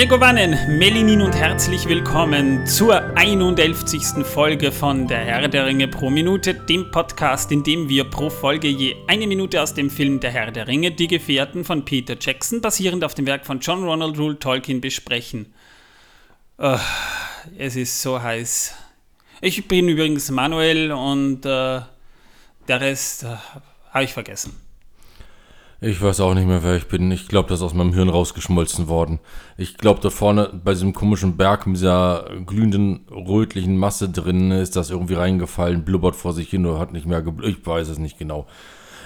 Megovanen, Melinin und herzlich willkommen zur 111. Folge von Der Herr der Ringe pro Minute, dem Podcast, in dem wir pro Folge je eine Minute aus dem Film Der Herr der Ringe, die Gefährten von Peter Jackson, basierend auf dem Werk von John Ronald Rule Tolkien, besprechen. Uh, es ist so heiß. Ich bin übrigens Manuel und uh, der Rest uh, habe ich vergessen. Ich weiß auch nicht mehr, wer ich bin. Ich glaube, das ist aus meinem Hirn rausgeschmolzen worden. Ich glaube, da vorne bei diesem komischen Berg mit dieser glühenden, rötlichen Masse drin ist das irgendwie reingefallen, blubbert vor sich hin oder hat nicht mehr geblubbert. Ich weiß es nicht genau.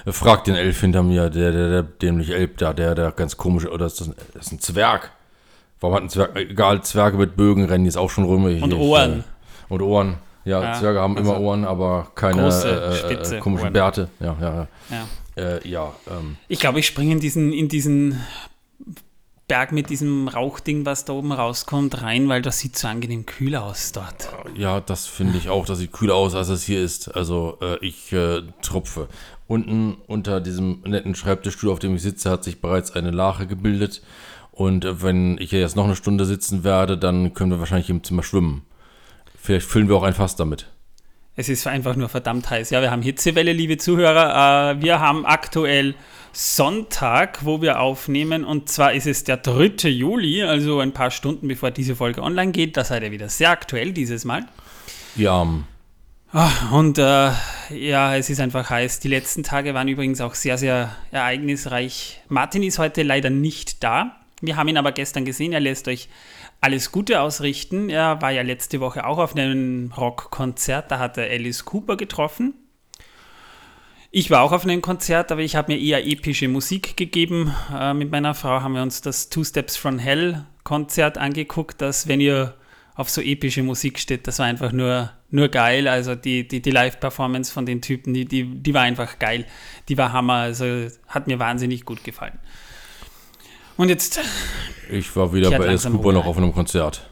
Frag den Elf hinter mir, der, der, der dämliche Elb da, der, der ganz komische, oder ist das, ein, das ist ein Zwerg? Warum hat ein Zwerg, egal, Zwerge mit Bögen rennen jetzt auch schon rum. Ich, und Ohren. Ich, und Ohren. Ja, ja, Zwerge haben also immer Ohren, aber keine große, äh, äh, komischen Ohren. Bärte. Ja, ja, ja. ja. Äh, ja ähm. Ich glaube, ich springe in diesen, in diesen Berg mit diesem Rauchding, was da oben rauskommt, rein, weil das sieht so angenehm kühl aus dort. Ja, das finde ich auch. Das sieht kühler aus, als es hier ist. Also äh, ich äh, tropfe. Unten unter diesem netten Schreibtischstuhl, auf dem ich sitze, hat sich bereits eine Lache gebildet. Und äh, wenn ich jetzt noch eine Stunde sitzen werde, dann können wir wahrscheinlich im Zimmer schwimmen. Vielleicht füllen wir auch ein Fass damit. Es ist einfach nur verdammt heiß. Ja, wir haben Hitzewelle, liebe Zuhörer. Äh, wir haben aktuell Sonntag, wo wir aufnehmen. Und zwar ist es der 3. Juli, also ein paar Stunden bevor diese Folge online geht. Da seid ihr wieder sehr aktuell dieses Mal. Ja. Ah, und äh, ja, es ist einfach heiß. Die letzten Tage waren übrigens auch sehr, sehr ereignisreich. Martin ist heute leider nicht da. Wir haben ihn aber gestern gesehen. Er lässt euch alles Gute ausrichten. Er war ja letzte Woche auch auf einem Rockkonzert, da hat er Alice Cooper getroffen. Ich war auch auf einem Konzert, aber ich habe mir eher epische Musik gegeben. Äh, mit meiner Frau haben wir uns das Two Steps from Hell Konzert angeguckt, das, wenn ihr auf so epische Musik steht, das war einfach nur, nur geil. Also die, die, die Live-Performance von den Typen, die, die, die war einfach geil. Die war Hammer, also hat mir wahnsinnig gut gefallen. Und jetzt. Ich war wieder bei Alice Cooper noch auf einem Konzert.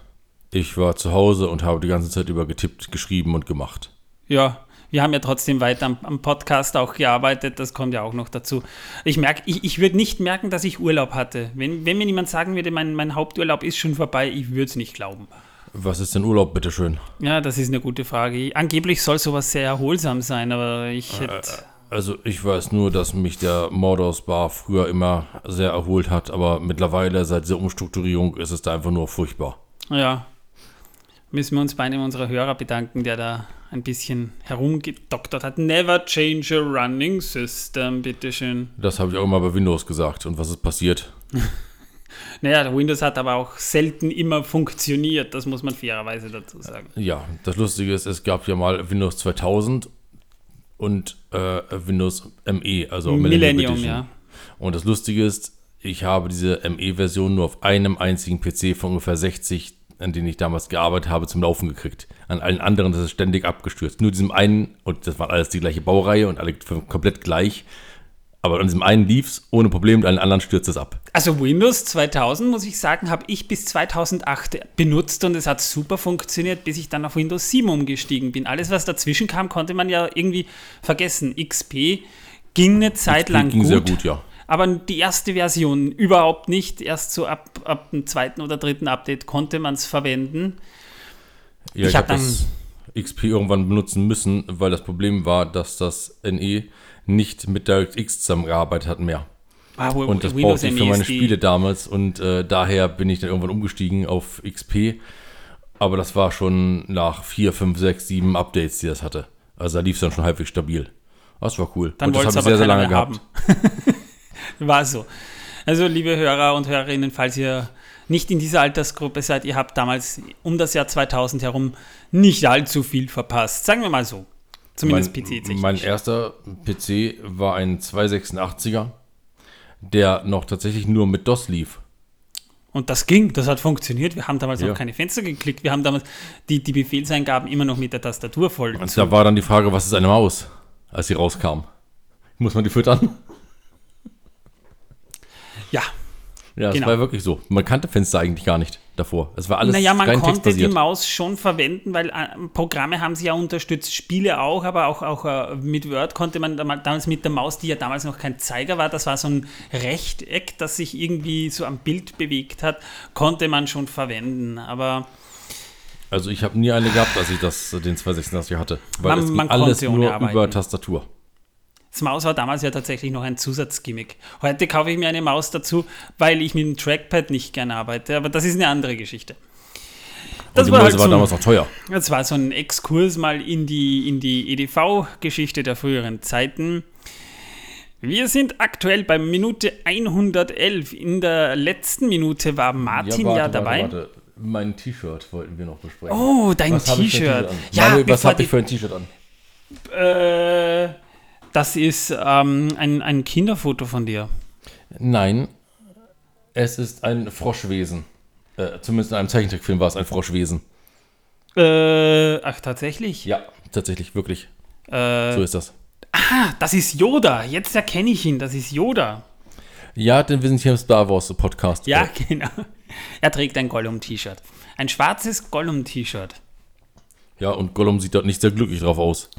Ich war zu Hause und habe die ganze Zeit über getippt, geschrieben und gemacht. Ja, wir haben ja trotzdem weiter am, am Podcast auch gearbeitet, das kommt ja auch noch dazu. Ich merke, ich, ich würde nicht merken, dass ich Urlaub hatte. Wenn, wenn mir jemand sagen würde, mein, mein Haupturlaub ist schon vorbei, ich würde es nicht glauben. Was ist denn Urlaub, bitteschön? Ja, das ist eine gute Frage. Angeblich soll sowas sehr erholsam sein, aber ich hätte. Äh, also ich weiß nur, dass mich der Mordors Bar früher immer sehr erholt hat, aber mittlerweile seit dieser Umstrukturierung ist es da einfach nur furchtbar. Ja. Müssen wir uns bei einem unserer Hörer bedanken, der da ein bisschen herumgedoktert hat. Never change a running system, bitteschön. Das habe ich auch immer bei Windows gesagt. Und was ist passiert? naja, Windows hat aber auch selten immer funktioniert, das muss man fairerweise dazu sagen. Ja, das Lustige ist, es gab ja mal Windows 2000 und äh, Windows ME, also Millennium, ja. Und das Lustige ist, ich habe diese ME-Version nur auf einem einzigen PC von ungefähr 60, an denen ich damals gearbeitet habe, zum Laufen gekriegt. An allen anderen ist es ständig abgestürzt. Nur diesem einen, und das war alles die gleiche Baureihe und alle komplett gleich, aber an diesem einen lief es ohne Problem und an anderen stürzt es ab. Also Windows 2000, muss ich sagen, habe ich bis 2008 benutzt und es hat super funktioniert, bis ich dann auf Windows 7 umgestiegen bin. Alles, was dazwischen kam, konnte man ja irgendwie vergessen. XP ging eine Zeit XP lang ging gut. sehr gut, ja. Aber die erste Version überhaupt nicht. Erst so ab, ab dem zweiten oder dritten Update konnte man es verwenden. Ja, ich, ich habe das XP irgendwann benutzen müssen, weil das Problem war, dass das NE nicht mit DirectX zusammengearbeitet hat mehr. Ah, und das brauchte ich für meine Spiele damals und äh, daher bin ich dann irgendwann umgestiegen auf XP. Aber das war schon nach 4, 5, 6, 7 Updates, die das hatte. Also da lief es dann schon halbwegs stabil. Das war cool. Dann und das habe ich sehr, sehr lange gehabt. war so. Also, liebe Hörer und Hörerinnen, falls ihr nicht in dieser Altersgruppe seid, ihr habt damals um das Jahr 2000 herum nicht allzu viel verpasst. Sagen wir mal so. Zumindest PC-technisch. Mein erster PC war ein 286er, der noch tatsächlich nur mit DOS lief. Und das ging, das hat funktioniert. Wir haben damals ja. noch keine Fenster geklickt. Wir haben damals die, die Befehlseingaben immer noch mit der Tastatur voll. Und da war dann die Frage, was ist eine Maus, als sie rauskam? Muss man die füttern? Ja, Ja, es Genau. war wirklich so. Man kannte Fenster eigentlich gar nicht davor. Es war alles naja, man konnte die. Maus schon verwenden, weil äh, Programme haben sie ja unterstützt, Spiele auch, aber auch, auch äh, mit Word konnte man damals mit der Maus, die ja damals noch kein Zeiger war, das war so ein Rechteck, das sich irgendwie so am Bild bewegt hat, konnte man schon verwenden. Aber Also ich habe nie eine gehabt, als ich das, den 286 hatte. Weil Man- es ging alles nur arbeiten. über Tastatur. Das Maus war damals ja tatsächlich noch ein Zusatzgimmick. Heute kaufe ich mir eine Maus dazu, weil ich mit dem Trackpad nicht gerne arbeite, aber das ist eine andere Geschichte. Die war halt so- damals noch teuer. Das war so ein Exkurs mal in die, in die EDV-Geschichte der früheren Zeiten. Wir sind aktuell bei Minute 111. In der letzten Minute war Martin ja, warte, dabei. Warte, warte. Mein T-Shirt wollten wir noch besprechen. Oh, dein T-Shirt. Ja, Manuel, was habe ich für ein T-Shirt an? Äh, das ist ähm, ein, ein Kinderfoto von dir. Nein, es ist ein Froschwesen. Äh, zumindest in einem Zeichentrickfilm war es ein Froschwesen. Äh, ach, tatsächlich? Ja, tatsächlich, wirklich. Äh, So ist das. ah, das ist Yoda. Jetzt erkenne ich ihn. Das ist Yoda. Ja, denn wir sind hier im Star Wars Podcast. Ja, genau. Er trägt ein Gollum-T-Shirt. Ein schwarzes Gollum-T-Shirt. Ja, und Gollum sieht dort nicht sehr glücklich drauf aus.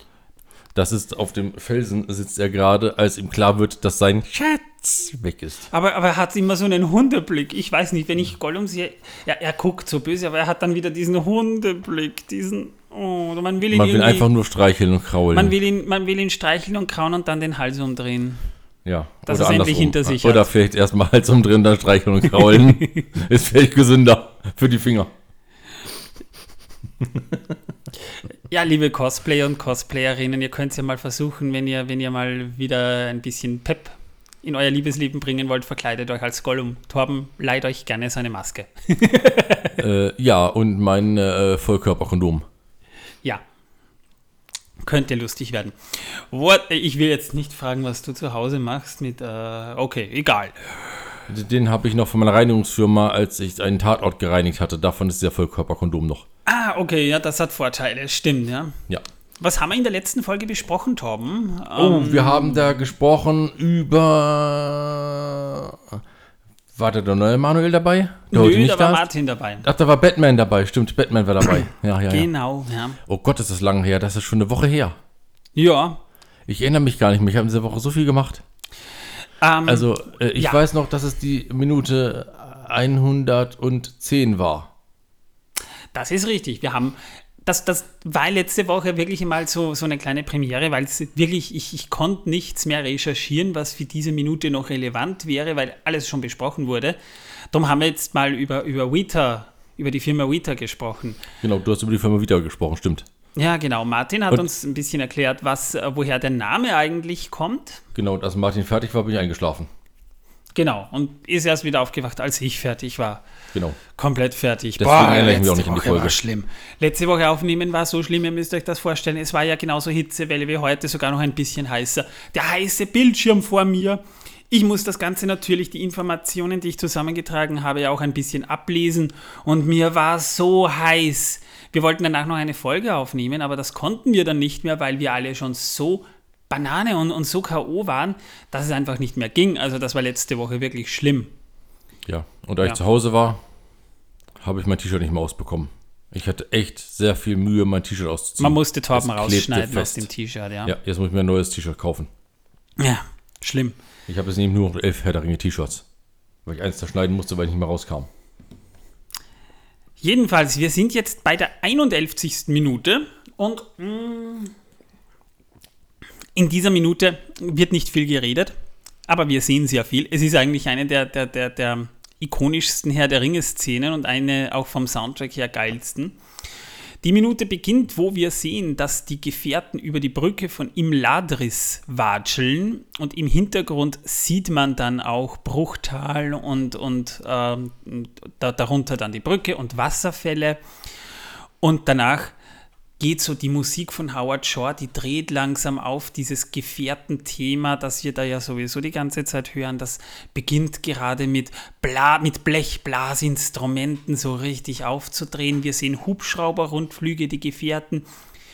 Das ist auf dem Felsen sitzt er gerade, als ihm klar wird, dass sein Schatz weg ist. Aber, aber er hat immer so einen Hundeblick. Ich weiß nicht, wenn ich Gollum sehe, ja, er guckt so böse, aber er hat dann wieder diesen Hundeblick, diesen, oh, man will ihn Man will einfach nur streicheln und kraulen. man will ihn, man will ihn streicheln und krauen und dann den Hals umdrehen. ja, dass er es endlich hinter sich Oder hat. vielleicht erstmal Hals umdrehen, dann streicheln und kraulen. ist vielleicht gesünder für die Finger. Ja, liebe Cosplayer und Cosplayerinnen, ihr könnt es ja mal versuchen, wenn ihr, wenn ihr mal wieder ein bisschen Pep in euer Liebesleben bringen wollt, verkleidet euch als Gollum. Torben leiht euch gerne seine Maske. Äh, ja, und mein äh, Vollkörperkondom. Ja. Könnte lustig werden. What, ich will jetzt nicht fragen, was du zu Hause machst mit, äh, okay, egal. Den habe ich noch von meiner Reinigungsfirma, als ich einen Tatort gereinigt hatte. Davon ist der Vollkörperkondom noch. Ah, okay, ja, das hat Vorteile, stimmt, ja. Ja. Was haben wir in der letzten Folge besprochen, Torben? Oh, Ähm, wir haben da gesprochen über. War da der neue Manuel dabei? Der heute nö, nicht da war ist? Martin dabei. Ach, da war Batman dabei. Stimmt, Batman war dabei. Ja, ja, ja. Genau, ja. Oh Gott, ist das lange her. Das ist schon eine Woche her. Ja. Ich erinnere mich gar nicht mehr. Ich habe diese Woche so viel gemacht. Ähm, Also, äh, ich Ja. weiß noch, dass es die Minute 110 war. Das ist richtig. Wir haben, das, das war letzte Woche wirklich mal so, so eine kleine Premiere, weil es wirklich, ich, ich konnte nichts mehr recherchieren, was für diese Minute noch relevant wäre, weil alles schon besprochen wurde. Darum haben wir jetzt mal über, über Weta, über die Firma Weta gesprochen. Genau, du hast über die Firma wieder gesprochen, stimmt. Ja, genau. Martin hat Und- uns ein bisschen erklärt, was, äh, woher der Name eigentlich kommt. Genau, und als Martin fertig war, bin ich eingeschlafen. Genau. Und ist erst wieder aufgewacht, als ich fertig war. Genau. Komplett fertig. Deswegen mich letzte auch nicht an die Woche war Folge. schlimm. Letzte Woche aufnehmen war so schlimm, ihr müsst euch das vorstellen. Es war ja genauso Hitzewelle wie heute, sogar noch ein bisschen heißer. Der heiße Bildschirm vor mir. Ich muss das Ganze natürlich, die Informationen, die ich zusammengetragen habe, ja auch ein bisschen ablesen. Und mir war so heiß. Wir wollten danach noch eine Folge aufnehmen, aber das konnten wir dann nicht mehr, weil wir alle schon so Banane und, und so K.O. waren, dass es einfach nicht mehr ging. Also das war letzte Woche wirklich schlimm. Ja, und als Ja. ich zu Hause war, habe ich mein T-Shirt nicht mehr ausbekommen. Ich hatte echt sehr viel Mühe, mein T-Shirt auszuziehen. Man musste Torben klebte rausschneiden aus dem T-Shirt, ja. Ja, jetzt muss ich mir ein neues T-Shirt kaufen. Ja, schlimm. Ich habe jetzt nämlich nur noch elf Herr T-Shirts. Weil ich eins zerschneiden musste, weil ich nicht mehr rauskam. Jedenfalls, wir sind jetzt bei der 51. Minute und mm, in dieser Minute wird nicht viel geredet, aber wir sehen sehr viel. Es ist eigentlich eine der, der, der, der ikonischsten Herr der Ringe-Szenen und eine auch vom Soundtrack her geilsten. Die Minute beginnt, wo wir sehen, dass die Gefährten über die Brücke von Imladris watscheln und im Hintergrund sieht man dann auch Bruchtal und, und ähm, da, darunter dann die Brücke und Wasserfälle. Und danach geht so die Musik von Howard Shore, die dreht langsam auf dieses Gefährtenthema, das wir da ja sowieso die ganze Zeit hören. Das beginnt gerade mit, Bla mit Blechblasinstrumenten so richtig aufzudrehen. Wir sehen Hubschrauber, Rundflüge, die Gefährten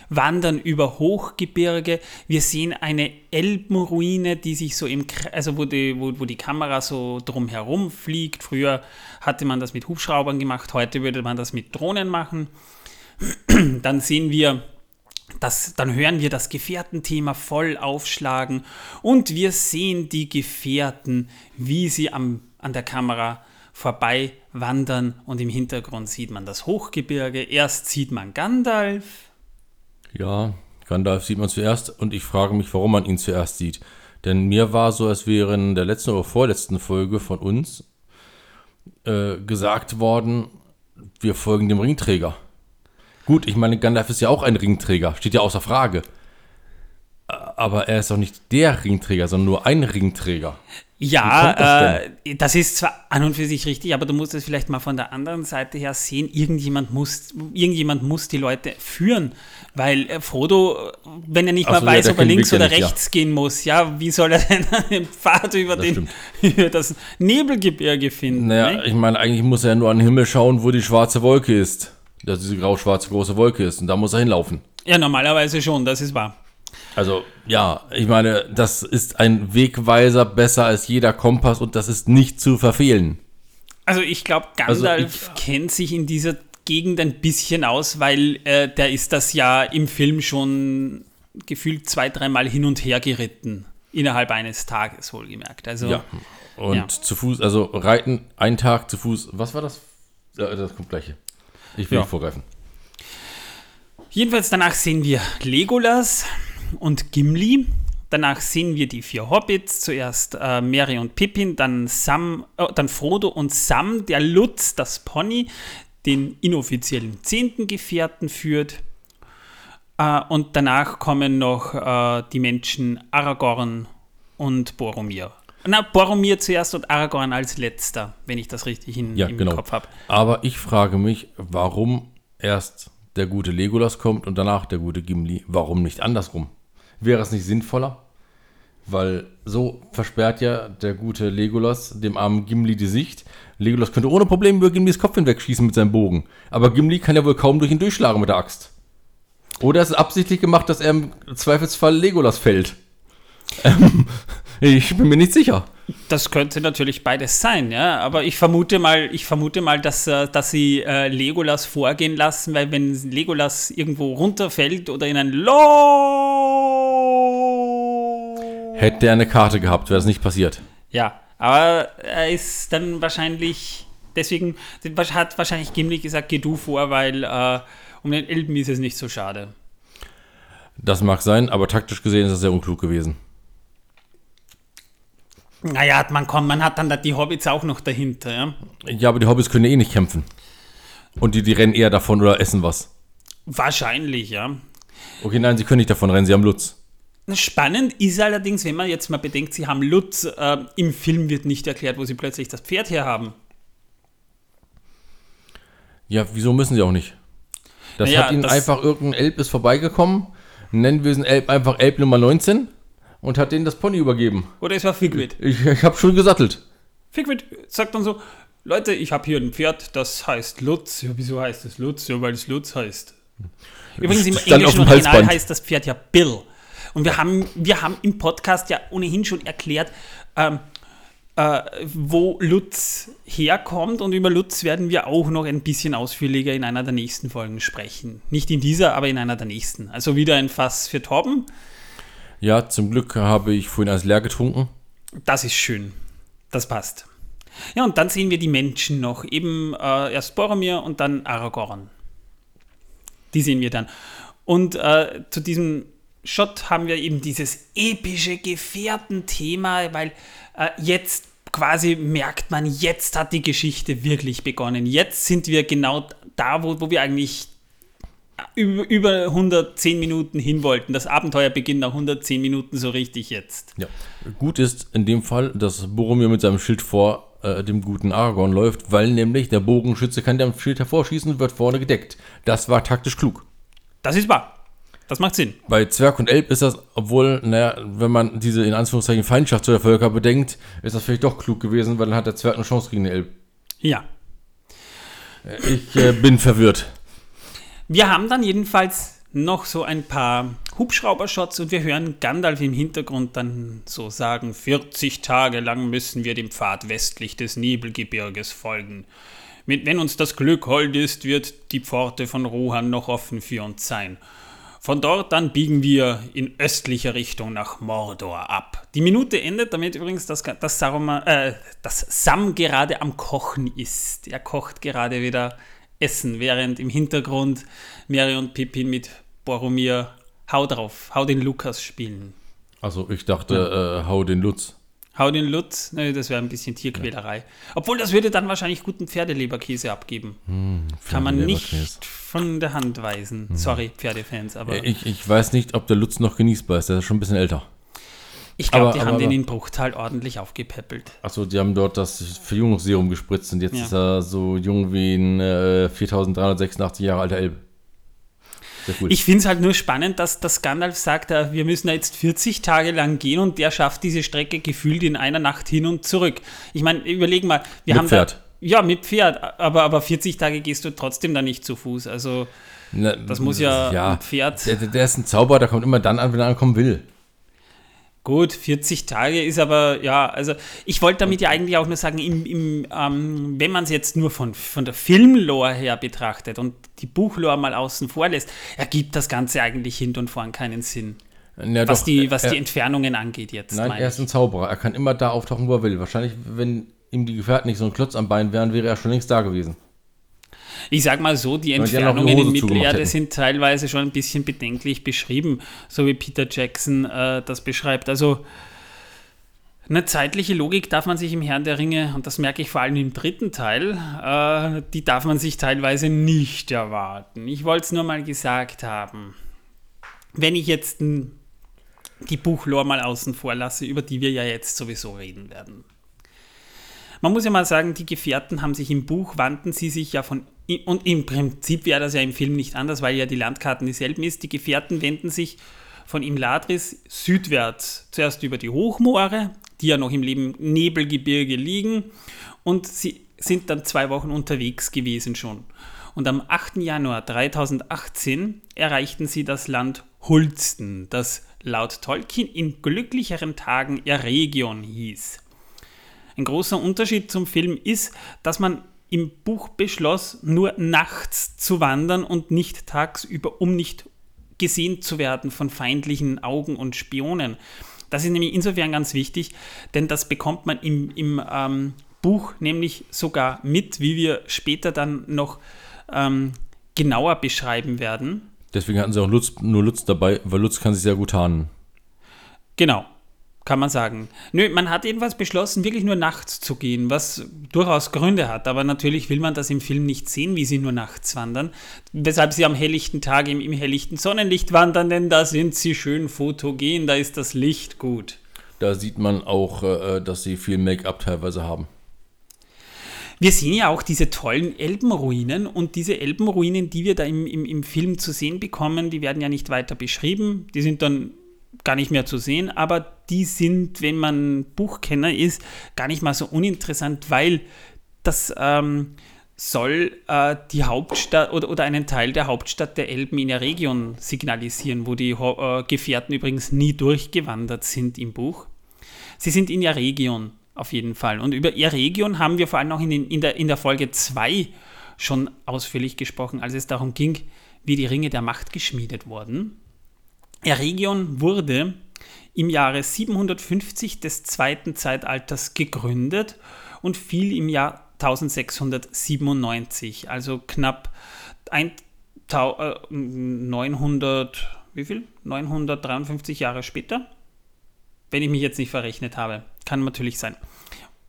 wandern über Hochgebirge. Wir sehen eine Elbenruine, die sich so im, also wo die, wo, wo die Kamera so drumherum fliegt. Früher hatte man das mit Hubschraubern gemacht, heute würde man das mit Drohnen machen. Dann sehen wir das, dann hören wir das Gefährtenthema voll aufschlagen und wir sehen die Gefährten, wie sie am, an der Kamera vorbei wandern und im Hintergrund sieht man das Hochgebirge. Erst sieht man Gandalf. Ja, Gandalf sieht man zuerst und ich frage mich, warum man ihn zuerst sieht. Denn mir war so, als wäre in der letzten oder vorletzten Folge von uns äh, gesagt worden, wir folgen dem Ringträger. Gut, ich meine, Gandalf ist ja auch ein Ringträger, steht ja außer Frage. Aber er ist doch nicht der Ringträger, sondern nur ein Ringträger. Ja, das äh, das ist zwar an und für sich richtig, aber du musst es vielleicht mal von der anderen Seite her sehen. Irgendjemand muss, irgendjemand muss die Leute führen, weil äh, Frodo, wenn er nicht Ach mal so, ja, weiß, der ob er links Weg ja oder nicht, ja. rechts gehen muss, ja, wie soll er denn den Pfad über, Das den, über das Nebelgebirge finden? Naja, ne? ich meine, eigentlich muss er ja nur an den Himmel schauen, wo die schwarze Wolke ist. Dass diese grau-schwarze große Wolke ist. Und da muss er hinlaufen. Ja, normalerweise schon, das ist wahr. Also, ja, ich meine, das ist ein Wegweiser besser als jeder Kompass und das ist nicht zu verfehlen. Also ich glaube, Also Gandalf kennt sich in dieser Gegend ein bisschen aus, weil äh, der ist das ja im Film schon gefühlt zwei, dreimal hin und her geritten. Innerhalb eines Tages wohlgemerkt. Also Ja. Und Ja. zu Fuß, also reiten, einen Tag zu Fuß. Was war das? Das kommt gleich. Ich will Ja. nicht vorgreifen. jedenfalls danach sehen wir Legolas und Gimli. Danach sehen wir die vier Hobbits. Zuerst äh, Merry und Pippin, dann Sam, äh, dann Frodo und Sam, der Lutz, das Pony, den inoffiziellen zehnten Gefährten führt. Äh, und danach kommen noch äh, die Menschen Aragorn und Boromir. Na, Boromir zuerst und Aragorn als letzter, wenn ich das richtig in, Ja, im genau. Kopf habe. Aber ich frage mich, warum erst der gute Legolas kommt und danach der gute Gimli. Warum nicht andersrum? Wäre es nicht sinnvoller? Weil so versperrt ja der gute Legolas dem armen Gimli die Sicht. Legolas könnte ohne Probleme über Gimlis Kopf hinwegschießen mit seinem Bogen. Aber Gimli kann ja wohl kaum durch ihn durchschlagen mit der Axt. Oder es ist absichtlich gemacht, dass er im Zweifelsfall Legolas fällt. Ich bin mir nicht sicher. Das könnte natürlich beides sein, ja. Aber ich vermute mal, ich vermute mal, dass, äh, dass sie äh, Legolas vorgehen lassen, weil wenn Legolas irgendwo runterfällt oder in ein Loch. Hätte er eine Karte gehabt, wäre das nicht passiert. Ja, aber er ist dann wahrscheinlich, deswegen hat wahrscheinlich Gimli gesagt, geh du vor, weil äh, um den Elben ist es nicht so schade. Das mag sein, aber taktisch gesehen ist das sehr unklug gewesen. Naja, man kommt, man hat dann da die Hobbits auch noch dahinter, ja. Ja, aber die Hobbits können ja eh nicht kämpfen. Und die, die rennen eher davon oder essen was. Wahrscheinlich, ja. Okay, nein, sie können nicht davon rennen, sie haben Lutz. Spannend ist allerdings, wenn man jetzt mal bedenkt, sie haben Lutz, äh, im Film wird nicht erklärt, wo sie plötzlich das Pferd herhaben. Ja, wieso müssen sie auch nicht? Das Naja, hat ihnen das- einfach irgendein Elb ist vorbeigekommen, nennen wir diesen Elb einfach Elb Nummer 19 und hat denen das Pony übergeben. Oder es war Figwit. Ich, ich habe schon gesattelt. Figwit sagt dann so, Leute, ich habe hier ein Pferd, das heißt Lutz. Ja, wieso heißt es Lutz? Ja, weil es Lutz heißt. Übrigens im englischen Original Halsband. heißt das Pferd ja Bill. Und wir haben, wir haben im Podcast ja ohnehin schon erklärt, ähm, äh, wo Lutz herkommt. Und über Lutz werden wir auch noch ein bisschen ausführlicher in einer der nächsten Folgen sprechen. Nicht in dieser, aber in einer der nächsten. Also wieder ein Fass für Torben. Ja, zum Glück habe ich vorhin alles leer getrunken. Das ist schön. Das passt. Ja, und dann sehen wir die Menschen noch. Eben äh, erst Boromir und dann Aragorn. Die sehen wir dann. Und äh, zu diesem Shot haben wir eben dieses epische Gefährtenthema, weil äh, jetzt quasi merkt man, jetzt hat die Geschichte wirklich begonnen. Jetzt sind wir genau da, wo, wo wir eigentlich über, über 110 Minuten hin wollten. Das Abenteuer beginnt nach 110 Minuten so richtig jetzt. Ja. Gut ist in dem Fall, dass Boromir mit seinem Schild vor äh, dem guten Aragorn läuft, weil nämlich der Bogenschütze kann der Schild hervorschießen und wird vorne gedeckt. Das war taktisch klug. Das ist wahr. Das macht Sinn. Bei Zwerg und Elb ist das, obwohl, naja, wenn man diese in Anführungszeichen Feindschaft zu der Völker bedenkt, ist das vielleicht doch klug gewesen, weil dann hat der Zwerg eine Chance gegen den Elb. Ja. Ich äh, bin verwirrt. Wir haben dann jedenfalls noch so ein paar Hubschraubershots und wir hören Gandalf im Hintergrund dann so sagen, 40 Tage lang müssen wir dem Pfad westlich des Nebelgebirges folgen. Wenn uns das Glück hold ist, wird die Pforte von Rohan noch offen für uns sein. Von dort dann biegen wir in östlicher Richtung nach Mordor ab. Die Minute endet damit übrigens, dass, dass, Saruman, äh, dass Sam gerade am Kochen ist. Er kocht gerade wieder Essen, während im Hintergrund Mary und Pippin mit Boromir Hau drauf, Hau den Lukas spielen. Also ich dachte, ja. äh, Hau den Lutz. Hau den Lutz, ne, das wäre ein bisschen Tierquälerei. Ja. Obwohl, das würde dann wahrscheinlich guten Pferdeleberkäse abgeben. Hm, Kann man nicht von der Hand weisen. Hm. Sorry, Pferdefans, aber. Äh, ich, ich weiß nicht, ob der Lutz noch genießbar ist, der ist schon ein bisschen älter. Ich glaube, die aber, haben aber, den in Bruchtal ordentlich aufgepäppelt. Achso, die haben dort das Verjüngungsserum gespritzt und jetzt ja. ist er so jung wie ein äh, 4386 Jahre alter Elb. Cool. Ich finde es halt nur spannend, dass, dass Gandalf sagt, äh, wir müssen jetzt 40 Tage lang gehen und der schafft diese Strecke gefühlt in einer Nacht hin und zurück. Ich meine, überleg mal, wir mit haben Pferd. Da, ja, mit Pferd, aber, aber 40 Tage gehst du trotzdem da nicht zu Fuß. Also Na, das muss ja, ja Pferd. Der, der ist ein Zauberer, der kommt immer dann an, wenn er ankommen will. Gut, 40 Tage ist aber, ja, also ich wollte damit ja eigentlich auch nur sagen, im, im, ähm, wenn man es jetzt nur von, von der Filmlore her betrachtet und die Buchlore mal außen vor lässt, ergibt das Ganze eigentlich hinten und vorn keinen Sinn. Ja, was doch, die, was er, die Entfernungen angeht jetzt. Nein, er ist ein Zauberer. Er kann immer da auftauchen, wo er will. Wahrscheinlich, wenn ihm die Gefährten nicht so ein Klotz am Bein wären, wäre er schon längst da gewesen. Ich sag mal so, die Entfernungen in Mittelerde sind teilweise schon ein bisschen bedenklich beschrieben, so wie Peter Jackson äh, das beschreibt. Also eine zeitliche Logik darf man sich im Herrn der Ringe, und das merke ich vor allem im dritten Teil, äh, die darf man sich teilweise nicht erwarten. Ich wollte es nur mal gesagt haben. Wenn ich jetzt die Buchlore mal außen vor lasse, über die wir ja jetzt sowieso reden werden. Man muss ja mal sagen, die Gefährten haben sich im Buch, wandten sie sich ja von und im Prinzip wäre das ja im Film nicht anders, weil ja die Landkarten dieselben ist. Die Gefährten wenden sich von Imladris südwärts, zuerst über die Hochmoore, die ja noch im Nebelgebirge liegen, und sie sind dann zwei Wochen unterwegs gewesen schon. Und am 8. Januar 3018 erreichten sie das Land Hulsten, das laut Tolkien in glücklicheren Tagen Eregion hieß. Ein großer Unterschied zum Film ist, dass man im Buch beschloss, nur nachts zu wandern und nicht tagsüber, um nicht gesehen zu werden von feindlichen Augen und Spionen. Das ist nämlich insofern ganz wichtig, denn das bekommt man im, im ähm, Buch nämlich sogar mit, wie wir später dann noch ähm, genauer beschreiben werden. Deswegen hatten sie auch Lutz, nur Lutz dabei, weil Lutz kann sich sehr gut tarnen. Genau, kann man sagen. Nö, man hat jedenfalls beschlossen, wirklich nur nachts zu gehen, was durchaus Gründe hat. Aber natürlich will man das im Film nicht sehen, wie sie nur nachts wandern. Weshalb sie am helllichten Tag im, im helllichten Sonnenlicht wandern, denn da sind sie schön fotogen, da ist das Licht gut. Da sieht man auch, äh, dass sie viel Make-up teilweise haben. Wir sehen ja auch diese tollen Elbenruinen und diese Elbenruinen, die wir da im, im, im Film zu sehen bekommen, die werden ja nicht weiter beschrieben. Die sind dann gar nicht mehr zu sehen, aber die sind, wenn man Buchkenner ist, gar nicht mal so uninteressant, weil das ähm, soll äh, die Hauptstadt oder, oder einen Teil der Hauptstadt der Elben in der Region signalisieren, wo die äh, Gefährten übrigens nie durchgewandert sind im Buch. Sie sind in der Region auf jeden Fall. Und über ihr Region haben wir vor allem auch in, in, der, in der Folge 2 schon ausführlich gesprochen, als es darum ging, wie die Ringe der Macht geschmiedet wurden. Eregion wurde im Jahre 750 des zweiten Zeitalters gegründet und fiel im Jahr 1697, also knapp 900, äh, wie viel? 953 Jahre später, wenn ich mich jetzt nicht verrechnet habe. Kann natürlich sein.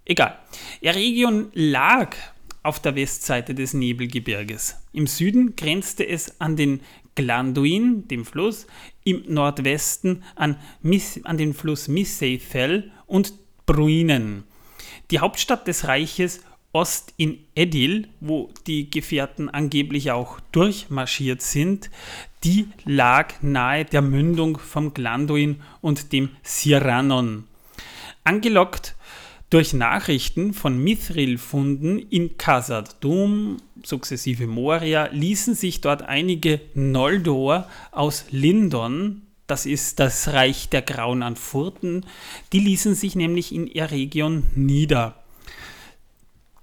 Egal. Eregion lag auf der Westseite des Nebelgebirges. Im Süden grenzte es an den Glanduin, dem Fluss, im Nordwesten an, Miss, an den Fluss Misseifel und Bruinen. Die Hauptstadt des Reiches Ost in Edil, wo die Gefährten angeblich auch durchmarschiert sind, die lag nahe der Mündung vom Glanduin und dem Siranon. Angelockt Durch Nachrichten von Mithril-Funden in Khazad-dûm, sukzessive Moria, ließen sich dort einige Noldor aus Lindon, das ist das Reich der Grauen Anfurten, die ließen sich nämlich in Eregion nieder.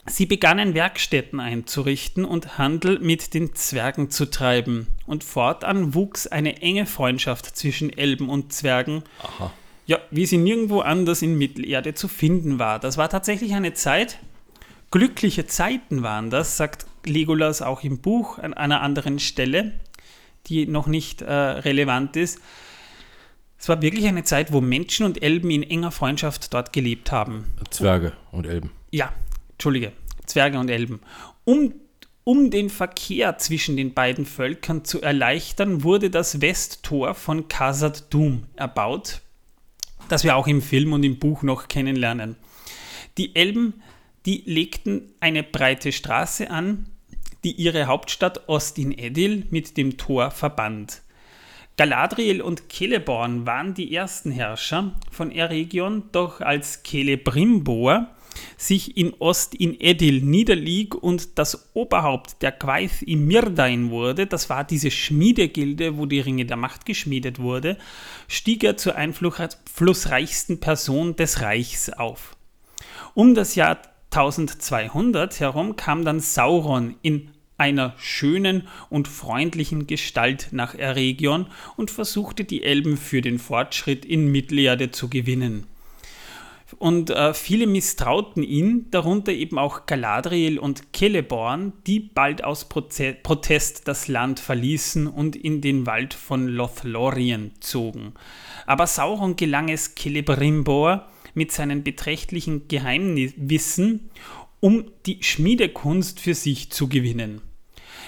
Sie begannen Werkstätten einzurichten und Handel mit den Zwergen zu treiben. Und fortan wuchs eine enge Freundschaft zwischen Elben und Zwergen. Aha. Ja, wie sie nirgendwo anders in Mittelerde zu finden war. Das war tatsächlich eine Zeit, glückliche Zeiten waren das, sagt Legolas auch im Buch an einer anderen Stelle, die noch nicht äh, relevant ist. Es war wirklich eine Zeit, wo Menschen und Elben in enger Freundschaft dort gelebt haben. Zwerge und Elben. Ja, Entschuldige, Zwerge und Elben. Um, um den Verkehr zwischen den beiden Völkern zu erleichtern, wurde das Westtor von Khazad Dum erbaut, das wir auch im Film und im Buch noch kennenlernen. Die Elben, die legten eine breite Straße an, die ihre Hauptstadt Ostin Edil mit dem Tor verband. Galadriel und Celeborn waren die ersten Herrscher von Eregion, doch als Celebrimbor sich in Ost in Edil niederlieg und das Oberhaupt der Gwaith im Mirdain wurde, das war diese Schmiedegilde, wo die Ringe der Macht geschmiedet wurde, stieg er zur einflussreichsten Person des Reichs auf. Um das Jahr 1200 herum kam dann Sauron in einer schönen und freundlichen Gestalt nach Eregion und versuchte die Elben für den Fortschritt in Mittelerde zu gewinnen. Und äh, viele misstrauten ihn, darunter eben auch Galadriel und Celeborn, die bald aus Proze Protest das Land verließen und in den Wald von Lothlorien zogen. Aber Sauron gelang es Celebrimbor mit seinen beträchtlichen Geheimwissen, um die Schmiedekunst für sich zu gewinnen.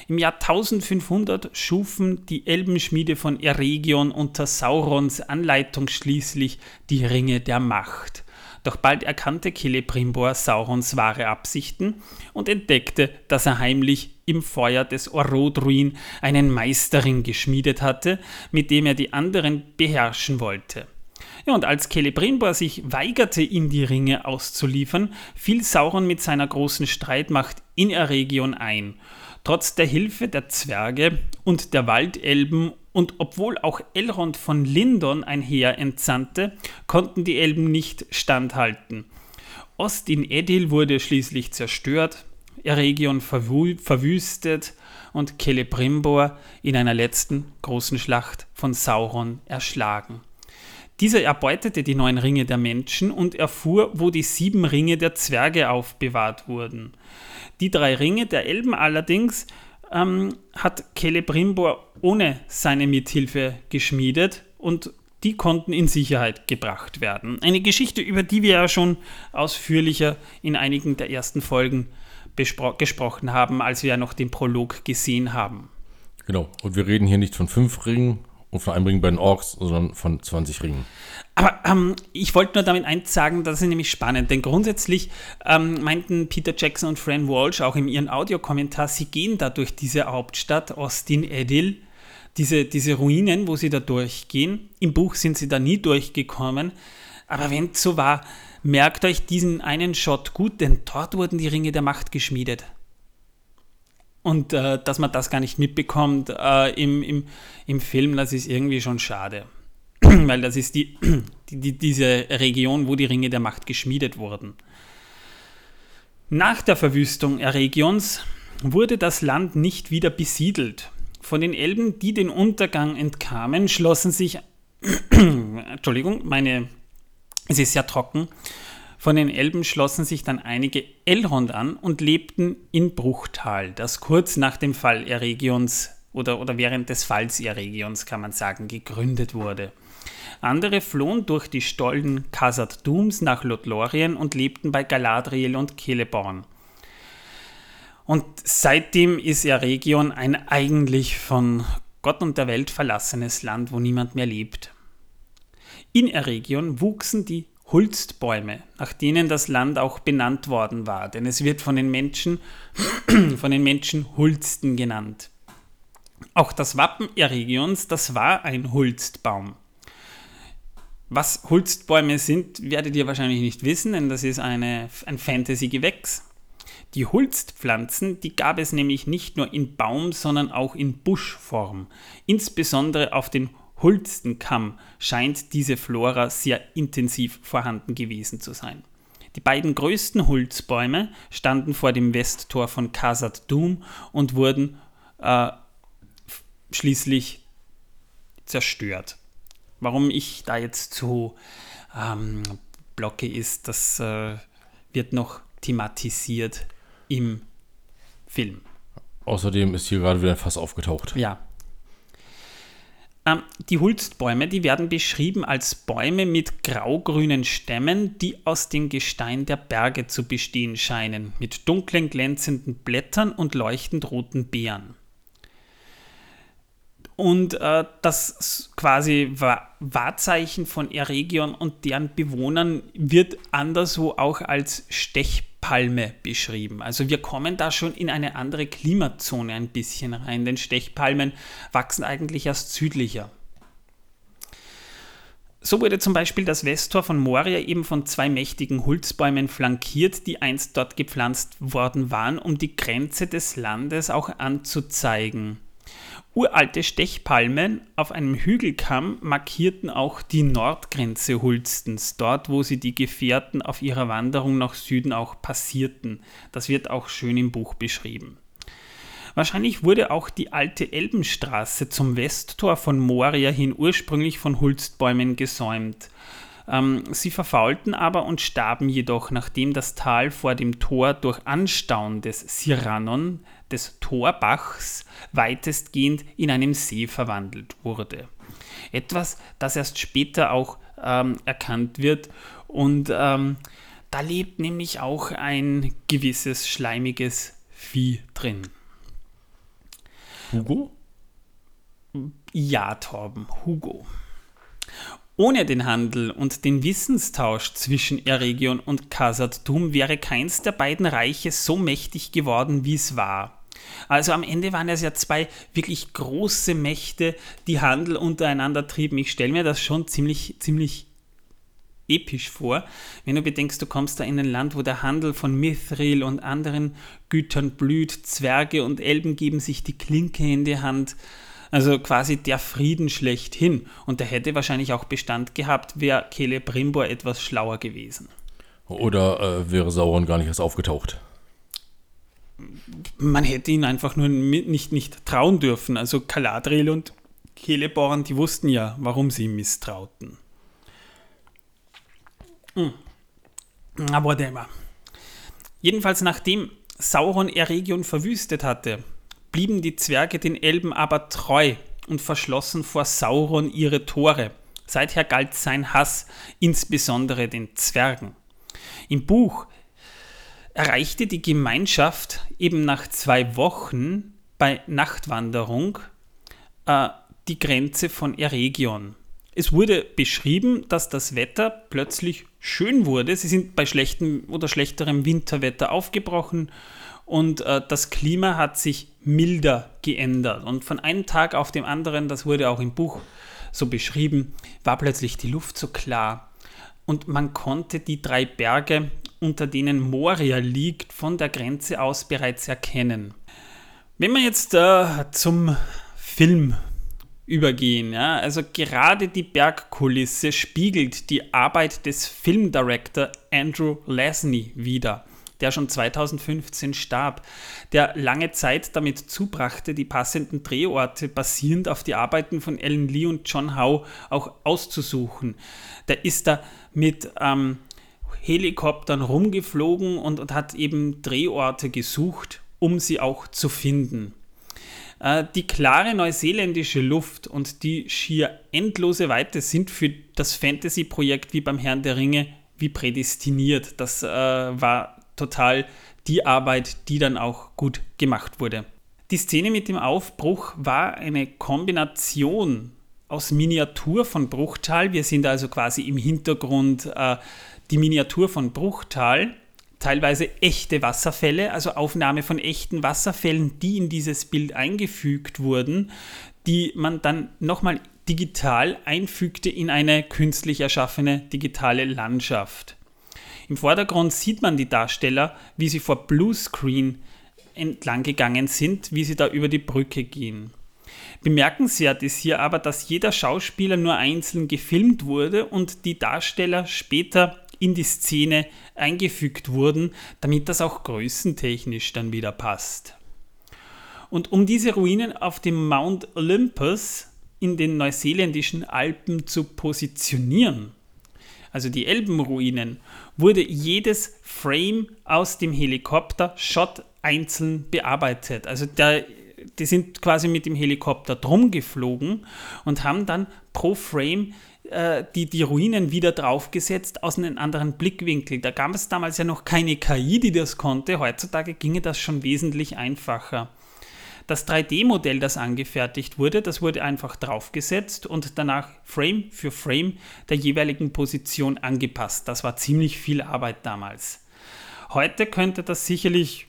Im Jahr 1500 schufen die Elbenschmiede von Eregion unter Saurons Anleitung schließlich die Ringe der Macht. Doch bald erkannte Celebrimbor Saurons wahre Absichten und entdeckte, dass er heimlich im Feuer des Orodruin einen Meisterring geschmiedet hatte, mit dem er die anderen beherrschen wollte. Ja, und als Celebrimbor sich weigerte, ihm die Ringe auszuliefern, fiel Sauron mit seiner großen Streitmacht in Eregion ein. Trotz der Hilfe der Zwerge und der Waldelben und obwohl auch Elrond von Lindon ein Heer entsandte, konnten die Elben nicht standhalten. Ostin Edil wurde schließlich zerstört, Eregion verwüstet und Celebrimbor in einer letzten großen Schlacht von Sauron erschlagen. Dieser erbeutete die neun Ringe der Menschen und erfuhr, wo die sieben Ringe der Zwerge aufbewahrt wurden. Die drei Ringe der Elben allerdings ähm, hat Celebrimbor ohne seine Mithilfe geschmiedet und die konnten in Sicherheit gebracht werden. Eine Geschichte, über die wir ja schon ausführlicher in einigen der ersten Folgen gesprochen haben, als wir ja noch den Prolog gesehen haben. Genau, und wir reden hier nicht von fünf Ringen, und vor allem bei den Orks, sondern von 20 Ringen. Aber ähm, ich wollte nur damit eins sagen, das ist nämlich spannend, denn grundsätzlich ähm, meinten Peter Jackson und Fran Walsh auch in ihrem Audiokommentar, sie gehen da durch diese Hauptstadt Austin Edil, diese, diese Ruinen, wo sie da durchgehen. Im Buch sind sie da nie durchgekommen, aber wenn es so war, merkt euch diesen einen Shot gut, denn dort wurden die Ringe der Macht geschmiedet. Und äh, dass man das gar nicht mitbekommt äh, im, im, im Film, das ist irgendwie schon schade. Weil das ist die, die, die, diese Region, wo die Ringe der Macht geschmiedet wurden. Nach der Verwüstung Eregions wurde das Land nicht wieder besiedelt. Von den Elben, die den Untergang entkamen, schlossen sich, Entschuldigung, meine, es ist sehr trocken, von den Elben schlossen sich dann einige Elrond an und lebten in Bruchtal, das kurz nach dem Fall Eregions oder, oder während des Falls Eregions, kann man sagen, gegründet wurde. Andere flohen durch die Stollen Khazad Dums nach Lothlorien und lebten bei Galadriel und Celeborn. Und seitdem ist Eregion ein eigentlich von Gott und der Welt verlassenes Land, wo niemand mehr lebt. In Eregion wuchsen die Hulstbäume, nach denen das Land auch benannt worden war, denn es wird von den Menschen, von den Menschen Hulsten genannt. Auch das Wappen Eregions, das war ein Hulstbaum. Was Hulstbäume sind, werdet ihr wahrscheinlich nicht wissen, denn das ist eine, ein Fantasy-Gewächs. Die Hulstpflanzen, die gab es nämlich nicht nur in Baum, sondern auch in Buschform. Insbesondere auf den Hulstenkamm scheint diese Flora sehr intensiv vorhanden gewesen zu sein. Die beiden größten Hulzbäume standen vor dem Westtor von Khazad Dum und wurden äh, schließlich zerstört. Warum ich da jetzt so ähm, blocke, ist, das äh, wird noch thematisiert im Film. Außerdem ist hier gerade wieder ein Fass aufgetaucht. Ja. Ähm, die Hulstbäume, die werden beschrieben als Bäume mit graugrünen Stämmen, die aus dem Gestein der Berge zu bestehen scheinen, mit dunklen glänzenden Blättern und leuchtend roten Beeren. Und äh, das quasi Wahrzeichen von Eregion und deren Bewohnern wird anderswo auch als Stechpalme beschrieben. Also wir kommen da schon in eine andere Klimazone ein bisschen rein, denn Stechpalmen wachsen eigentlich erst südlicher. So wurde zum Beispiel das Westtor von Moria eben von zwei mächtigen Holzbäumen flankiert, die einst dort gepflanzt worden waren, um die Grenze des Landes auch anzuzeigen. Uralte Stechpalmen auf einem Hügelkamm markierten auch die Nordgrenze Hulstens, dort wo sie die Gefährten auf ihrer Wanderung nach Süden auch passierten. Das wird auch schön im Buch beschrieben. Wahrscheinlich wurde auch die alte Elbenstraße zum Westtor von Moria hin ursprünglich von Hulstbäumen gesäumt. Ähm, sie verfaulten aber und starben jedoch, nachdem das Tal vor dem Tor durch Anstauen des Siranon, des Torbachs, weitestgehend in einem See verwandelt wurde. Etwas, das erst später auch ähm, erkannt wird und ähm, da lebt nämlich auch ein gewisses schleimiges Vieh drin. Hugo? Ja, Torben, Hugo. Ohne den Handel und den Wissenstausch zwischen Eregion und Khazad-Dum wäre keins der beiden Reiche so mächtig geworden, wie es war. Also am Ende waren es ja zwei wirklich große Mächte, die Handel untereinander trieben. Ich stelle mir das schon ziemlich, ziemlich episch vor, wenn du bedenkst, du kommst da in ein Land, wo der Handel von Mithril und anderen Gütern blüht, Zwerge und Elben geben sich die Klinke in die Hand. Also quasi der Frieden schlechthin. Und der hätte wahrscheinlich auch Bestand gehabt, wäre Celebrimbor etwas schlauer gewesen. Oder äh, wäre Sauron gar nicht erst aufgetaucht? Man hätte ihn einfach nur nicht, nicht trauen dürfen. Also Galadriel und Celeborn, die wussten ja, warum sie ihm misstrauten. Hm. Aber whatever. Jedenfalls nachdem Sauron Eregion verwüstet hatte, blieben die Zwerge den Elben aber treu und verschlossen vor Sauron ihre Tore. Seither galt sein Hass insbesondere den Zwergen. Im Buch erreichte die Gemeinschaft eben nach zwei Wochen bei Nachtwanderung äh, die Grenze von Eregion. Es wurde beschrieben, dass das Wetter plötzlich schön wurde. Sie sind bei schlechtem oder schlechterem Winterwetter aufgebrochen und äh, das Klima hat sich milder geändert. Und von einem Tag auf den anderen, das wurde auch im Buch so beschrieben, war plötzlich die Luft so klar und man konnte die drei Berge, unter denen Moria liegt, von der Grenze aus bereits erkennen. Wenn wir jetzt äh, zum Film übergehen, ja, also gerade die Bergkulisse spiegelt die Arbeit des Filmdirector Andrew Lesney wider der schon 2015 starb, der lange Zeit damit zubrachte, die passenden Drehorte basierend auf die Arbeiten von Alan Lee und John Howe auch auszusuchen. Der ist da mit ähm, Helikoptern rumgeflogen und, und hat eben Drehorte gesucht, um sie auch zu finden. Äh, die klare neuseeländische Luft und die schier endlose Weite sind für das Fantasy-Projekt wie beim Herrn der Ringe wie prädestiniert. Das äh, war total die Arbeit, die dann auch gut gemacht wurde. Die Szene mit dem Aufbruch war eine Kombination aus Miniatur von Bruchtal. Wir sind also quasi im Hintergrund äh, die Miniatur von Bruchtal, teilweise echte Wasserfälle, also Aufnahme von echten Wasserfällen, die in dieses Bild eingefügt wurden, die man dann nochmal digital einfügte in eine künstlich erschaffene digitale Landschaft. Im Vordergrund sieht man die Darsteller, wie sie vor Bluescreen entlang gegangen sind, wie sie da über die Brücke gehen. Bemerkenswert ist hier aber, dass jeder Schauspieler nur einzeln gefilmt wurde und die Darsteller später in die Szene eingefügt wurden, damit das auch größentechnisch dann wieder passt. Und um diese Ruinen auf dem Mount Olympus in den neuseeländischen Alpen zu positionieren, also die Elbenruinen, wurde jedes Frame aus dem Helikopter-Shot einzeln bearbeitet. Also der, die sind quasi mit dem Helikopter drum geflogen und haben dann pro Frame äh, die, die Ruinen wieder draufgesetzt aus einem anderen Blickwinkel. Da gab es damals ja noch keine KI, die das konnte. Heutzutage ginge das schon wesentlich einfacher. Das 3D-Modell, das angefertigt wurde, das wurde einfach draufgesetzt und danach Frame für Frame der jeweiligen Position angepasst. Das war ziemlich viel Arbeit damals. Heute könnte das sicherlich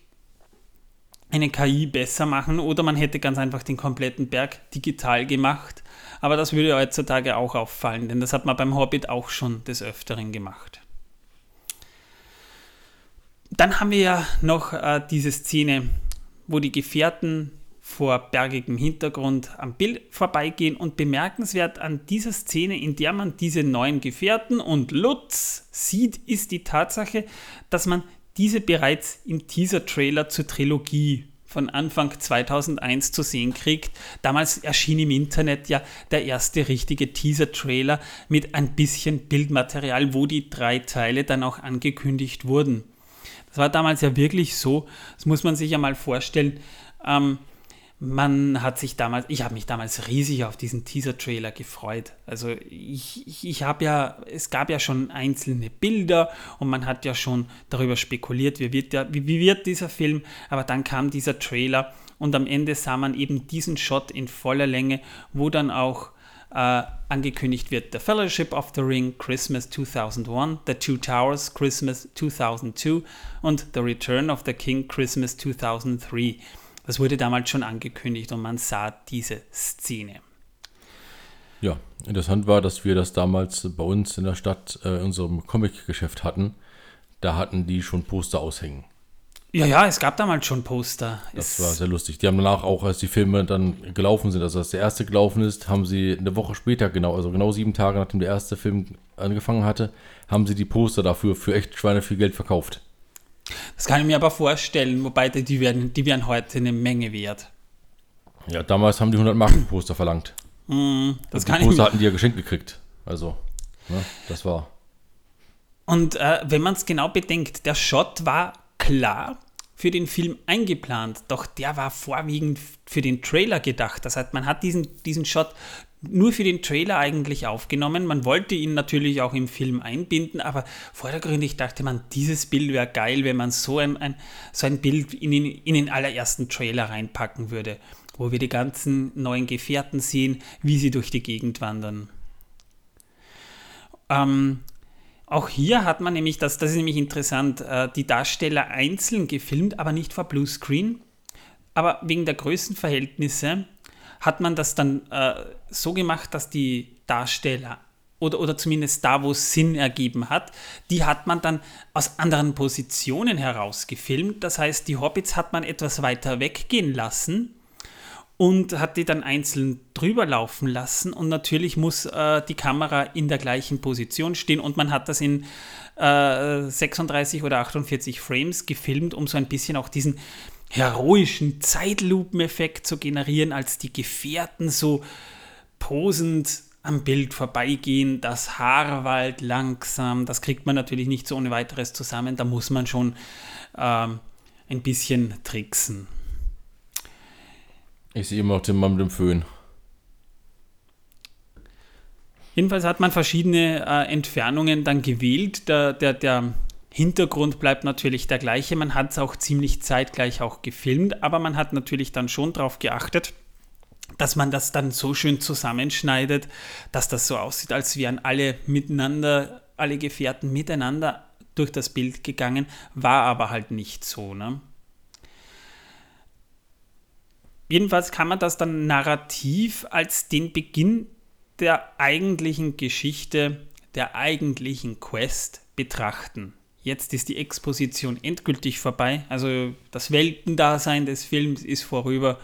eine KI besser machen oder man hätte ganz einfach den kompletten Berg digital gemacht. Aber das würde heutzutage auch auffallen, denn das hat man beim Hobbit auch schon des Öfteren gemacht. Dann haben wir ja noch äh, diese Szene, wo die Gefährten vor bergigem Hintergrund am Bild vorbeigehen und bemerkenswert an dieser Szene, in der man diese neuen Gefährten und Lutz sieht, ist die Tatsache, dass man diese bereits im Teaser-Trailer zur Trilogie von Anfang 2001 zu sehen kriegt. Damals erschien im Internet ja der erste richtige Teaser-Trailer mit ein bisschen Bildmaterial, wo die drei Teile dann auch angekündigt wurden. Das war damals ja wirklich so, das muss man sich ja mal vorstellen. Ähm, man hat sich damals, ich habe mich damals riesig auf diesen Teaser-Trailer gefreut. Also ich, ich, ich habe ja, es gab ja schon einzelne Bilder und man hat ja schon darüber spekuliert, wie wird, der, wie, wie wird dieser Film, aber dann kam dieser Trailer und am Ende sah man eben diesen Shot in voller Länge, wo dann auch äh, angekündigt wird, The Fellowship of the Ring, Christmas 2001, The Two Towers, Christmas 2002 und The Return of the King, Christmas 2003. Das wurde damals schon angekündigt und man sah diese Szene. Ja, interessant war, dass wir das damals bei uns in der Stadt äh, in unserem Comic-Geschäft hatten. Da hatten die schon Poster aushängen. Ja, ja, es gab damals schon Poster. Das es war sehr lustig. Die haben danach auch, als die Filme dann gelaufen sind, also als der erste gelaufen ist, haben sie eine Woche später, genau, also genau sieben Tage nachdem der erste Film angefangen hatte, haben sie die Poster dafür für echt Schweine viel Geld verkauft. Das kann ich mir aber vorstellen, wobei die werden, die werden heute eine Menge wert. Ja, damals haben die 100 Marken Poster verlangt. Mm, das die Poster hatten die ja geschenkt gekriegt. Also, ne, das war. Und äh, wenn man es genau bedenkt, der Shot war klar für den Film eingeplant, doch der war vorwiegend für den Trailer gedacht. Das heißt, man hat diesen, diesen Shot nur für den Trailer eigentlich aufgenommen. Man wollte ihn natürlich auch im Film einbinden, aber vordergründig dachte man, dieses Bild wäre geil, wenn man so ein, ein, so ein Bild in den, in den allerersten Trailer reinpacken würde, wo wir die ganzen neuen Gefährten sehen, wie sie durch die Gegend wandern. Ähm, auch hier hat man nämlich, das, das ist nämlich interessant, äh, die Darsteller einzeln gefilmt, aber nicht vor Bluescreen. Aber wegen der Größenverhältnisse hat man das dann äh, so gemacht, dass die Darsteller oder, oder zumindest da, wo es Sinn ergeben hat, die hat man dann aus anderen Positionen heraus gefilmt. Das heißt, die Hobbits hat man etwas weiter weggehen lassen und hat die dann einzeln drüber laufen lassen. Und natürlich muss äh, die Kamera in der gleichen Position stehen und man hat das in äh, 36 oder 48 Frames gefilmt, um so ein bisschen auch diesen heroischen Zeitlupeneffekt zu generieren, als die Gefährten so posend am Bild vorbeigehen, das Haarwald langsam, das kriegt man natürlich nicht so ohne weiteres zusammen, da muss man schon ähm, ein bisschen tricksen. Ich sehe immer noch den Mann mit dem Föhn. Jedenfalls hat man verschiedene äh, Entfernungen dann gewählt. Der, der, der Hintergrund bleibt natürlich der gleiche. Man hat es auch ziemlich zeitgleich auch gefilmt, aber man hat natürlich dann schon darauf geachtet, dass man das dann so schön zusammenschneidet, dass das so aussieht, als wären alle miteinander, alle Gefährten miteinander durch das Bild gegangen, war aber halt nicht so. Ne? Jedenfalls kann man das dann narrativ als den Beginn der eigentlichen Geschichte, der eigentlichen Quest betrachten. Jetzt ist die Exposition endgültig vorbei, also das Weltendasein des Films ist vorüber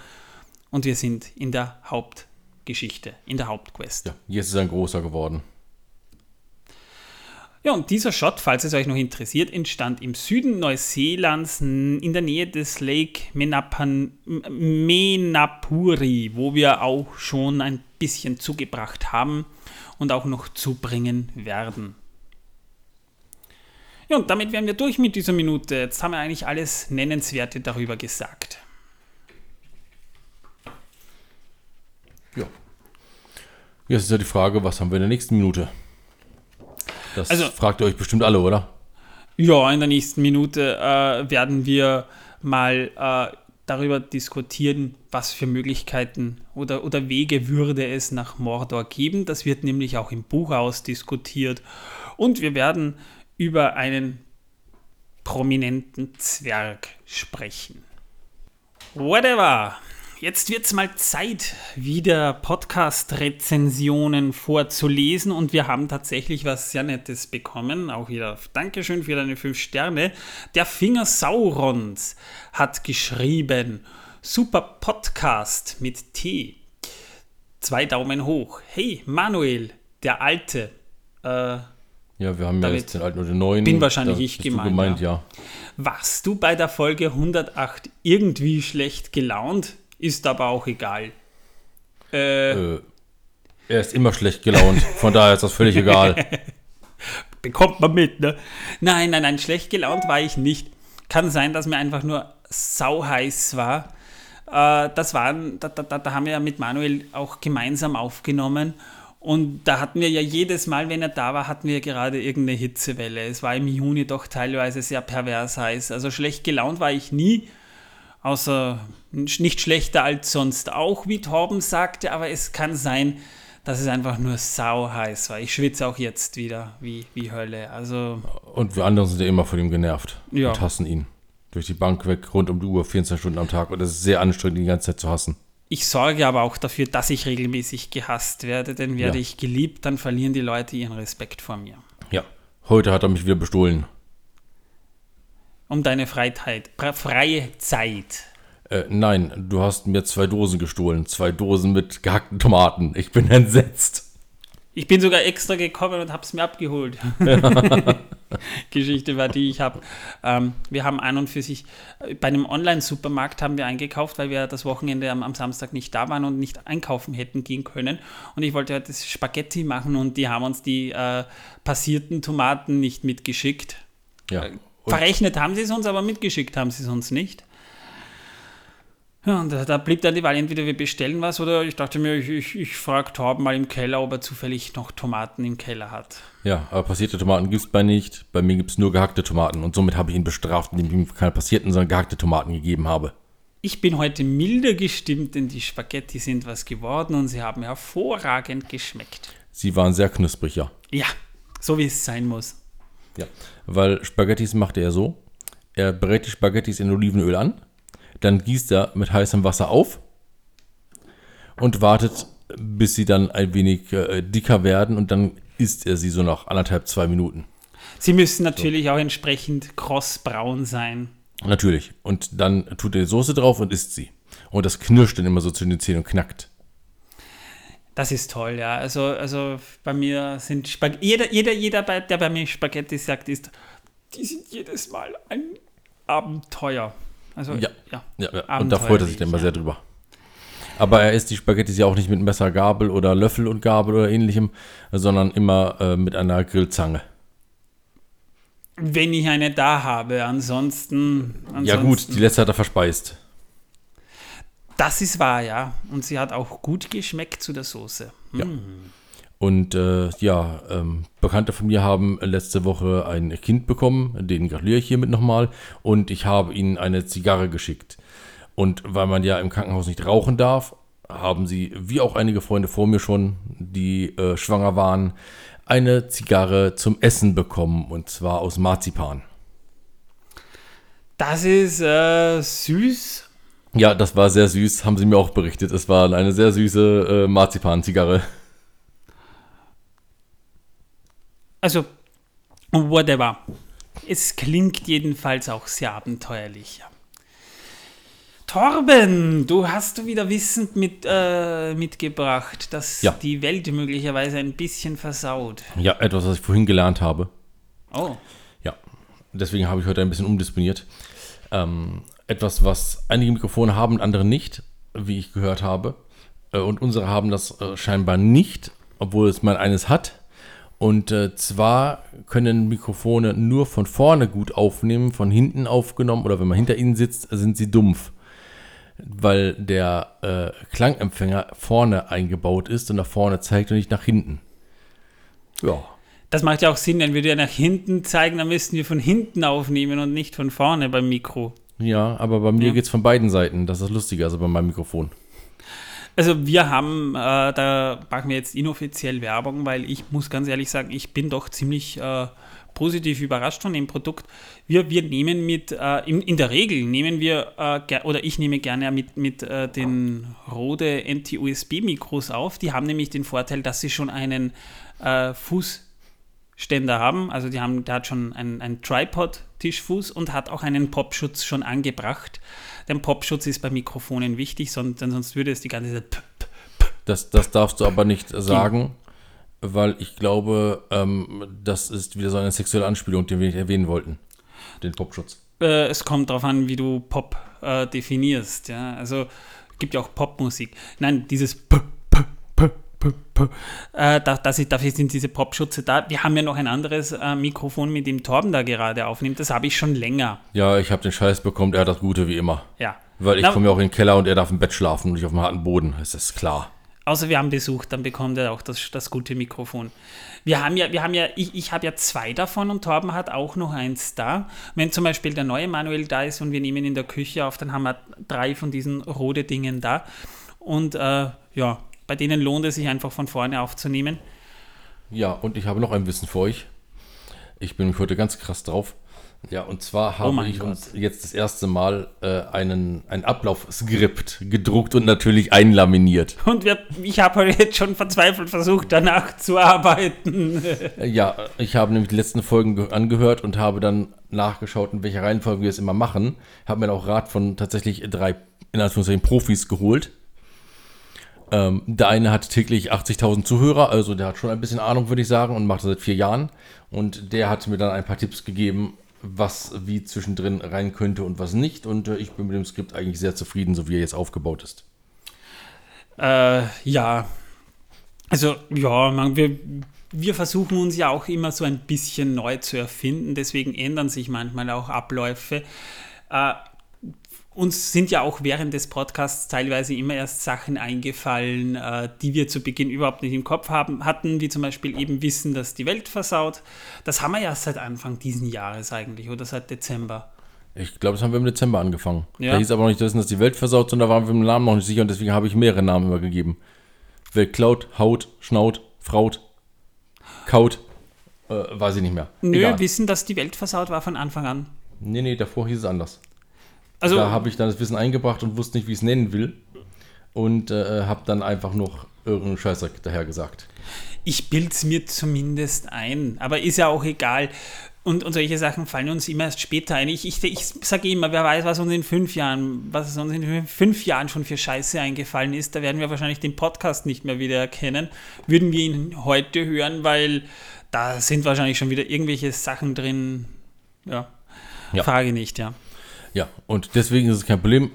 und wir sind in der Hauptgeschichte, in der Hauptquest. Ja, jetzt ist er ein großer geworden. Ja, und dieser Shot, falls es euch noch interessiert, entstand im Süden Neuseelands in der Nähe des Lake Menapan, Menapuri, wo wir auch schon ein bisschen zugebracht haben und auch noch zubringen werden. Ja, und damit wären wir durch mit dieser Minute. Jetzt haben wir eigentlich alles Nennenswerte darüber gesagt. Ja. Jetzt ist ja die Frage, was haben wir in der nächsten Minute? Das also, fragt ihr euch bestimmt alle, oder? Ja, in der nächsten Minute äh, werden wir mal äh, darüber diskutieren, was für Möglichkeiten oder, oder Wege würde es nach Mordor geben. Das wird nämlich auch im Buch ausdiskutiert. Und wir werden über einen prominenten Zwerg sprechen. Whatever. Jetzt wird es mal Zeit, wieder Podcast-Rezensionen vorzulesen und wir haben tatsächlich was sehr Nettes bekommen. Auch wieder Dankeschön für deine fünf Sterne. Der Finger Saurons hat geschrieben: Super Podcast mit T. Zwei Daumen hoch. Hey, Manuel, der Alte. Äh, ja, wir haben ja jetzt den alten oder den neuen. Bin wahrscheinlich ich gemeint. gemeint ja. ja. Warst du bei der Folge 108 irgendwie schlecht gelaunt? Ist aber auch egal. Äh, äh, er ist immer schlecht gelaunt, von daher ist das völlig egal. Bekommt man mit, ne? Nein, nein, nein, schlecht gelaunt war ich nicht. Kann sein, dass mir einfach nur sauheiß war. Äh, das waren, da, da, da haben wir ja mit Manuel auch gemeinsam aufgenommen. Und da hatten wir ja jedes Mal, wenn er da war, hatten wir gerade irgendeine Hitzewelle. Es war im Juni doch teilweise sehr pervers heiß. Also schlecht gelaunt war ich nie außer nicht schlechter als sonst auch, wie Torben sagte, aber es kann sein, dass es einfach nur sau heiß war. Ich schwitze auch jetzt wieder wie, wie Hölle. Also und wir anderen sind ja immer von ihm genervt ja. und hassen ihn. Durch die Bank weg, rund um die Uhr, 24 Stunden am Tag. Und es ist sehr anstrengend, die ganze Zeit zu hassen. Ich sorge aber auch dafür, dass ich regelmäßig gehasst werde, denn werde ja. ich geliebt, dann verlieren die Leute ihren Respekt vor mir. Ja, heute hat er mich wieder bestohlen um deine Freiheit, freie Zeit. Äh, nein, du hast mir zwei Dosen gestohlen. Zwei Dosen mit gehackten Tomaten. Ich bin entsetzt. Ich bin sogar extra gekommen und habe es mir abgeholt. Ja. Geschichte war die, ich habe, ähm, wir haben an und für sich, äh, bei einem Online-Supermarkt haben wir eingekauft, weil wir das Wochenende am, am, Samstag nicht da waren und nicht einkaufen hätten gehen können. Und ich wollte heute das Spaghetti machen und die haben uns die äh, passierten Tomaten nicht mitgeschickt. Ja. Äh, Verrechnet haben sie es uns, aber mitgeschickt haben sie es uns nicht. Ja, und da, blieb dann die Wahl, entweder wir bestellen was oder ich dachte mir, ich, ich, ich frage Torben mal im Keller, ob er zufällig noch Tomaten im Keller hat. Ja, aber passierte Tomaten gibt es bei nicht. Bei mir gibt es nur gehackte Tomaten und somit habe ich ihn bestraft, indem ich ihm keine passierten, sondern gehackte Tomaten gegeben habe. Ich bin heute milder gestimmt, denn die Spaghetti sind was geworden und sie haben hervorragend geschmeckt. Sie waren sehr knusprig, ja. Ja, so wie es sein muss. Ja, weil Spaghettis macht er so. Er brät die Spaghettis in Olivenöl an, dann gießt er mit heißem Wasser auf und wartet, bis sie dann ein wenig äh, dicker werden und dann isst er sie so nach anderthalb, zwei Minuten. Sie müssen natürlich so. auch entsprechend krossbraun sein. Natürlich. Und dann tut er die Soße drauf und isst sie. Und das knirscht dann immer so zwischen den Zähnen und knackt. Das ist toll, ja. Also, also bei mir sind Spaghetti, jeder, jeder, jeder, der bei mir Spaghetti sagt, ist, die sind jedes Mal ein Abenteuer. Also, ja, ja. ja, ja. Und da freut er sich dann immer ja. sehr drüber. Aber er isst die Spaghetti ja auch nicht mit Messer, Gabel oder Löffel und Gabel oder ähnlichem, sondern immer äh, mit einer Grillzange. Wenn ich eine da habe, ansonsten, ansonsten. Ja, gut, die letzte hat er verspeist. Das ist wahr, ja. Und sie hat auch gut geschmeckt zu der Soße. Ja. Mm. Und äh, ja, ähm, Bekannte von mir haben letzte Woche ein Kind bekommen, den gratuliere ich hiermit nochmal. Und ich habe ihnen eine Zigarre geschickt. Und weil man ja im Krankenhaus nicht rauchen darf, haben sie, wie auch einige Freunde vor mir schon, die äh, schwanger waren, eine Zigarre zum Essen bekommen. Und zwar aus Marzipan. Das ist äh, süß ja, das war sehr süß, haben sie mir auch berichtet. Es war eine sehr süße äh, Marzipan-Zigarre. Also, whatever. Es klingt jedenfalls auch sehr abenteuerlich. Torben, du hast du wieder wissend mit, äh, mitgebracht, dass Ja. die Welt möglicherweise ein bisschen versaut. Ja, etwas, was ich vorhin gelernt habe. Oh, Ja, deswegen habe ich heute ein bisschen umdisponiert. Ähm, etwas, was einige Mikrofone haben und andere nicht, wie ich gehört habe. Äh, und unsere haben das äh, scheinbar nicht, obwohl es mal eines hat. Und äh, zwar können Mikrofone nur von vorne gut aufnehmen, von hinten aufgenommen oder wenn man hinter ihnen sitzt, sind sie dumpf. Weil der äh, Klangempfänger vorne eingebaut ist und nach vorne zeigt und nicht nach hinten. Ja. das macht ja auch Sinn, wenn wir dir nach hinten zeigen, dann müssten wir von hinten aufnehmen und nicht von vorne beim Mikro. Ja, aber bei mir Ja. geht es von beiden Seiten. Das ist lustiger also bei meinem Mikrofon. Also wir haben, äh, da machen wir jetzt inoffiziell Werbung, weil ich muss ganz ehrlich sagen, ich bin doch ziemlich äh, positiv überrascht von dem Produkt. Wir, wir nehmen mit, äh, in, in der Regel nehmen wir, äh, oder ich nehme gerne mit, mit äh, den Rode NT-USB-Mikros auf. Die haben nämlich den Vorteil, dass sie schon einen äh, Fußständer haben. Also die haben, der hat schon einen, einen Tripod-Tischfuß und hat auch einen Popschutz schon angebracht. Der Popschutz ist bei Mikrofonen wichtig, sonst, denn sonst würde es die ganze Zeit Das, das darfst du aber nicht sagen, weil ich glaube, ähm, das ist wieder so eine sexuelle Anspielung, die wir nicht erwähnen wollten. Den Popschutz. Äh, es kommt darauf an, wie du Pop äh, definierst. Ja? Also gibt ja auch Popmusik. Nein, dieses P, äh, da, das dafür sind diese Popschutze da. Wir haben ja noch ein anderes äh, Mikrofon, mit dem Torben da gerade aufnimmt. Das habe ich schon länger. Ja, ich habe den Scheiß bekommen, er hat das Gute wie immer. Ja. Weil ich komme ja auch in den Keller und er darf im Bett schlafen und ich auf dem harten Boden. Das ist klar. Außer wir haben Besuch, dann bekommt er auch das, das gute Mikrofon. Wir haben ja, wir haben ja, ich, ich habe ja zwei davon und Torben hat auch noch eins da. Wenn zum Beispiel der neue Manuel da ist und wir nehmen in der Küche auf, dann haben wir drei von diesen rote Dingen da. Und äh, ja, bei denen lohnt es sich einfach von vorne aufzunehmen. Ja, und ich habe noch ein Wissen für euch. Ich bin heute ganz krass drauf. Ja, und zwar habe Oh ich Gott. uns jetzt das erste Mal äh, einen, ein Ablaufskript gedruckt und natürlich einlaminiert. Und wir, ich habe heute jetzt schon verzweifelt versucht, danach zu arbeiten. Ja, ich habe nämlich die letzten Folgen ge- angehört und habe dann nachgeschaut, in welcher Reihenfolge wir es immer machen. Habe mir auch Rat von tatsächlich drei, in Anführungszeichen, Profis geholt. Ähm, der eine hat täglich 80.000 Zuhörer, also der hat schon ein bisschen Ahnung, würde ich sagen, und macht das seit vier Jahren. Und der hat mir dann ein paar Tipps gegeben, was wie zwischendrin rein könnte und was nicht. Und äh, ich bin mit dem Skript eigentlich sehr zufrieden, so wie er jetzt aufgebaut ist. Äh, ja. Also, ja, man, wir, wir versuchen uns ja auch immer so ein bisschen neu zu erfinden, deswegen ändern sich manchmal auch Abläufe. Äh, uns sind ja auch während des Podcasts teilweise immer erst Sachen eingefallen, äh, die wir zu Beginn überhaupt nicht im Kopf haben, hatten, wie zum Beispiel eben Wissen, dass die Welt versaut. Das haben wir ja seit Anfang diesen Jahres eigentlich oder seit Dezember. Ich glaube, das haben wir im Dezember angefangen. Ja. Da hieß aber noch nicht, dass die Welt versaut, sondern da waren wir mit dem Namen noch nicht sicher und deswegen habe ich mehrere Namen immer gegeben. Welt klaut, haut, schnaut, fraut, kaut, äh, weiß ich nicht mehr. Nö, Egal. Wissen, dass die Welt versaut war von Anfang an. Nee, nee, davor hieß es anders. Also, da habe ich dann das Wissen eingebracht und wusste nicht, wie ich es nennen will. Und äh, habe dann einfach noch irgendeinen Scheißdreck daher gesagt. Ich bilde es mir zumindest ein, aber ist ja auch egal. Und, und solche Sachen fallen uns immer erst später ein. Ich, ich, ich sage immer, wer weiß, was uns in fünf Jahren, was uns in fünf Jahren schon für Scheiße eingefallen ist, da werden wir wahrscheinlich den Podcast nicht mehr wieder erkennen. Würden wir ihn heute hören, weil da sind wahrscheinlich schon wieder irgendwelche Sachen drin. Ja, Ja. Frage nicht, ja. Ja, und deswegen ist es kein Problem.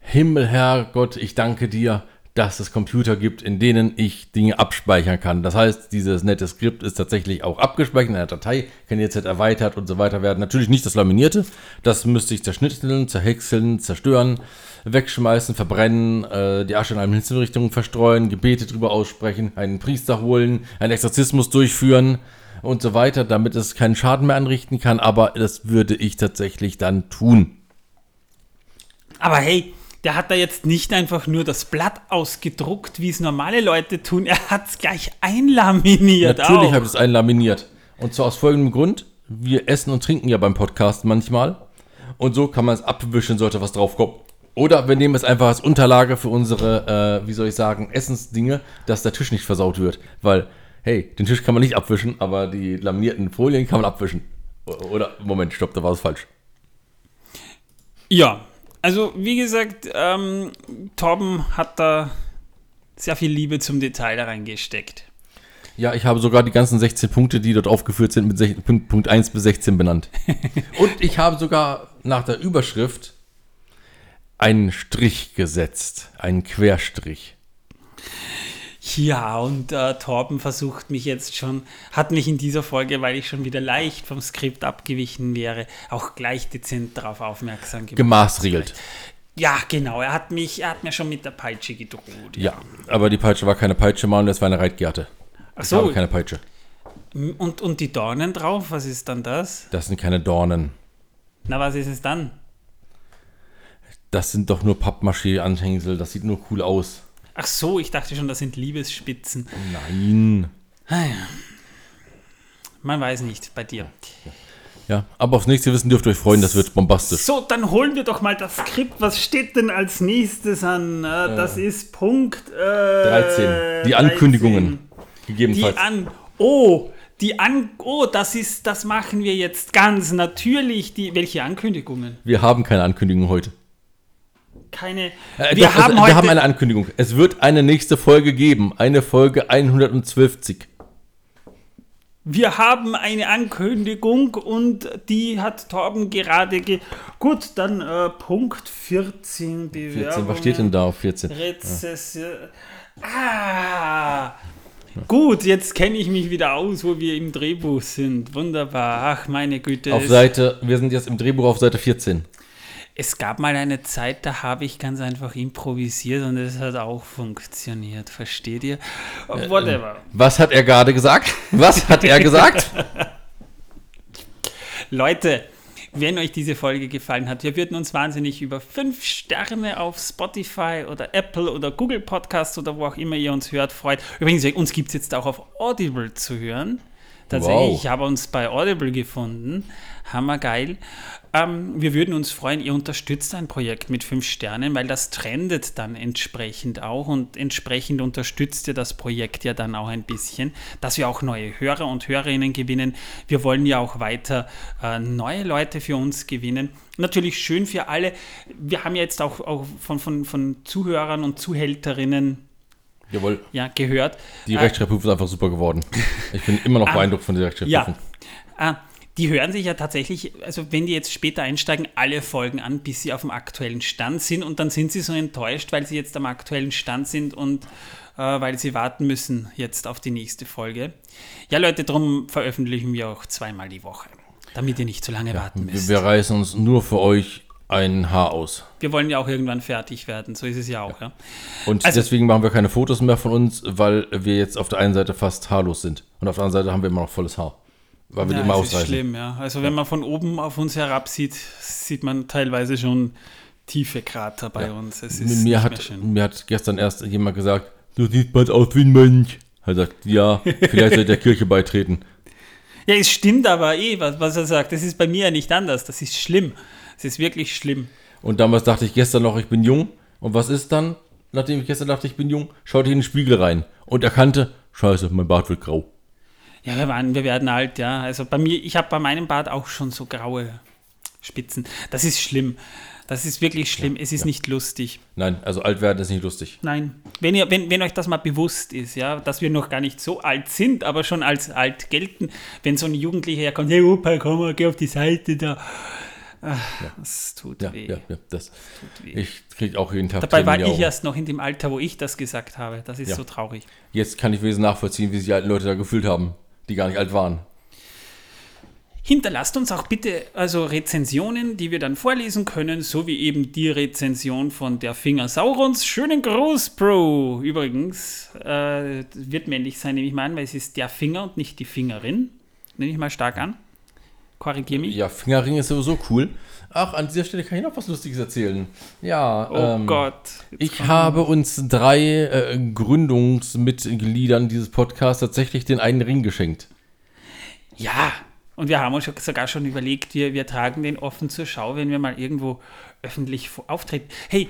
Himmel, Herrgott, ich danke dir, dass es Computer gibt, in denen ich Dinge abspeichern kann. Das heißt, dieses nette Skript ist tatsächlich auch abgespeichert in einer Datei, kann jetzt erweitert und so weiter werden. Natürlich nicht das Laminierte, das müsste ich zerschnitzeln, zerhäckseln, zerstören, wegschmeißen, verbrennen, äh, die Asche in eine Himmelsrichtung verstreuen, Gebete drüber aussprechen, einen Priester holen, einen Exorzismus durchführen und so weiter, damit es keinen Schaden mehr anrichten kann, aber das würde ich tatsächlich dann tun. Aber hey, der hat da jetzt nicht einfach nur das Blatt ausgedruckt, wie es normale Leute tun. Er hat es gleich einlaminiert. Natürlich habe ich es einlaminiert. Und zwar aus folgendem Grund. Wir essen und trinken ja beim Podcast manchmal. Und so kann man es abwischen, sollte was draufkommen. Oder wir nehmen es einfach als Unterlage für unsere, äh, wie soll ich sagen, Essensdinge, dass der Tisch nicht versaut wird. Weil hey, den Tisch kann man nicht abwischen, aber die laminierten Folien kann man abwischen. Oder, Moment, stopp, da war es falsch. Ja, also wie gesagt, ähm, Torben hat da sehr viel Liebe zum Detail da reingesteckt. Ja, ich habe sogar die ganzen 16 Punkte, die dort aufgeführt sind, mit 16, Punkt, Punkt 1 bis 16 benannt. Und ich habe sogar nach der Überschrift einen Strich gesetzt, einen Querstrich. Ja, und äh, Torben versucht mich jetzt schon, hat mich in dieser Folge, weil ich schon wieder leicht vom Skript abgewichen wäre, auch gleich dezent darauf aufmerksam gemacht. Gemaßregelt. Ja, genau, er hat mich, er hat mir schon mit der Peitsche gedroht. Ja, aber die Peitsche war keine Peitsche, Mann, das war eine Reitgerte. Ach Ich so, habe keine Peitsche. und, und die Dornen drauf, was ist dann das? Das sind keine Dornen. Na, was ist es dann? Das sind doch nur Pappmaché-Anhängsel. Das sieht nur cool aus. Ach so, ich dachte schon, das sind Liebesspitzen. Nein. Ah, ja. Man weiß nicht, bei dir. Ja, aber aufs nächste Wissen dürft ihr euch freuen, das wird bombastisch. So, dann holen wir doch mal das Skript. Was steht denn als nächstes an? Äh, das ist Punkt äh, 13. Die Ankündigungen. 13. Gegebenenfalls. Die an. Oh, die an. Oh, das ist. Das machen wir jetzt ganz natürlich. Die. Welche Ankündigungen? wir haben keine Ankündigung heute. Keine. Äh, wir doch, haben also, heute. wir haben eine Ankündigung. Es wird eine nächste Folge geben. Eine Folge 112. Wir haben eine Ankündigung und die hat Torben gerade ge. Gut, dann äh, Punkt 14 Bewerbungen. 14, was steht denn da auf 14? Rezession. Ah! Gut, jetzt kenne ich mich wieder aus, wo wir im Drehbuch sind. Wunderbar. Ach, meine Güte. Auf es, Seite, wir sind jetzt im Drehbuch auf Seite 14. es gab mal eine Zeit, da habe ich ganz einfach improvisiert und es hat auch funktioniert. Versteht ihr? Whatever. Was hat er gerade gesagt? Was hat er gesagt? Leute, wenn euch diese Folge gefallen hat, wir würden uns wahnsinnig über fünf Sterne auf Spotify oder Apple oder Google Podcasts oder wo auch immer ihr uns hört freut. Übrigens, uns gibt es jetzt auch auf Audible zu hören. Tatsächlich, Wow. ich habe uns bei Audible gefunden. Hammergeil. Ähm, wir würden uns freuen, ihr unterstützt ein Projekt mit fünf Sternen, weil das trendet dann entsprechend auch und entsprechend unterstützt ihr das Projekt ja dann auch ein bisschen, dass wir auch neue Hörer und Hörerinnen gewinnen. Wir wollen ja auch weiter äh, neue Leute für uns gewinnen. Natürlich schön für alle. Wir haben ja jetzt auch, auch von, von, von Zuhörern und Zuhälterinnen Jawohl, ja, gehört. die Äh, Rechtschreibprüfung ist einfach super geworden. Ich bin immer noch Ah. beeindruckt von der Ja. Rechtschreibprüfung. Ah, die hören sich ja tatsächlich, also wenn die jetzt später einsteigen, alle Folgen an, bis sie auf dem aktuellen Stand sind und dann sind sie so enttäuscht, weil sie jetzt am aktuellen Stand sind und äh, weil sie warten müssen jetzt auf die nächste Folge. Ja, Leute, darum veröffentlichen wir auch zweimal die Woche, damit ihr nicht zu lange warten Wir, müsst. wir reißen uns nur für euch ein Haar aus. Wir wollen ja auch irgendwann fertig werden, so ist es ja auch. Ja. Und Also- deswegen machen wir keine Fotos mehr von uns, weil wir jetzt auf der einen Seite fast haarlos sind. Und auf der anderen Seite haben wir immer noch volles Haar. Weil wir Ja, die immer es ist schlimm, ja. Also wenn man von oben auf uns herabsieht, sieht man teilweise schon tiefe Krater bei uns. Es ist Mir hat, mir hat gestern erst jemand gesagt, du siehst bald aus wie ein Mönch. Er sagt, ja, vielleicht soll der Kirche beitreten. Ja, es stimmt aber eh, was, was er sagt. Das ist bei mir ja nicht anders. Das ist schlimm. Es ist wirklich schlimm. Und damals dachte ich gestern noch, ich bin jung. Und was ist dann, nachdem ich gestern dachte, ich bin jung, schaute ich in den Spiegel rein und erkannte, scheiße, mein Bart wird grau. Ja, wir, waren, wir werden alt, ja. Also bei mir, ich habe bei meinem Bart auch schon so graue Spitzen. Das ist schlimm. Das ist wirklich schlimm. es ist nicht lustig. Nein, also alt werden ist nicht lustig. Nein. Wenn, ihr, wenn, wenn euch das mal bewusst ist, ja, dass wir noch gar nicht so alt sind, aber schon als alt gelten, wenn so ein Jugendlicher herkommt, hey Opa, komm mal, geh auf die Seite da. Ach, Das tut Ja, weh. ja, ja, das. Tut weh. Ich krieg auch jeden Tag Dabei war ich erst noch in dem Alter, wo ich das gesagt habe. Das ist Ja. so traurig. Jetzt kann ich wesentlich nachvollziehen, wie sich die alten Leute da gefühlt haben, die gar nicht alt waren. Hinterlasst uns auch bitte also Rezensionen, die wir dann vorlesen können, so wie eben die Rezension von der Finger Saurons. Schönen Gruß, Bro. Übrigens, äh, wird männlich sein, nehme ich mal an, weil es ist der Finger und nicht die Fingerin. Nehme ich mal stark an. Korrigier mich. Ja, Fingerring ist sowieso cool. Ach, an dieser Stelle kann ich noch was Lustiges erzählen. Ja, Oh ähm, Gott. Jetzt Ich kommt- habe uns drei äh, Gründungsmitgliedern dieses Podcasts tatsächlich den einen Ring geschenkt. Ja, und wir haben uns sogar schon überlegt, wir, wir tragen den offen zur Schau, wenn wir mal irgendwo öffentlich auftreten. Hey,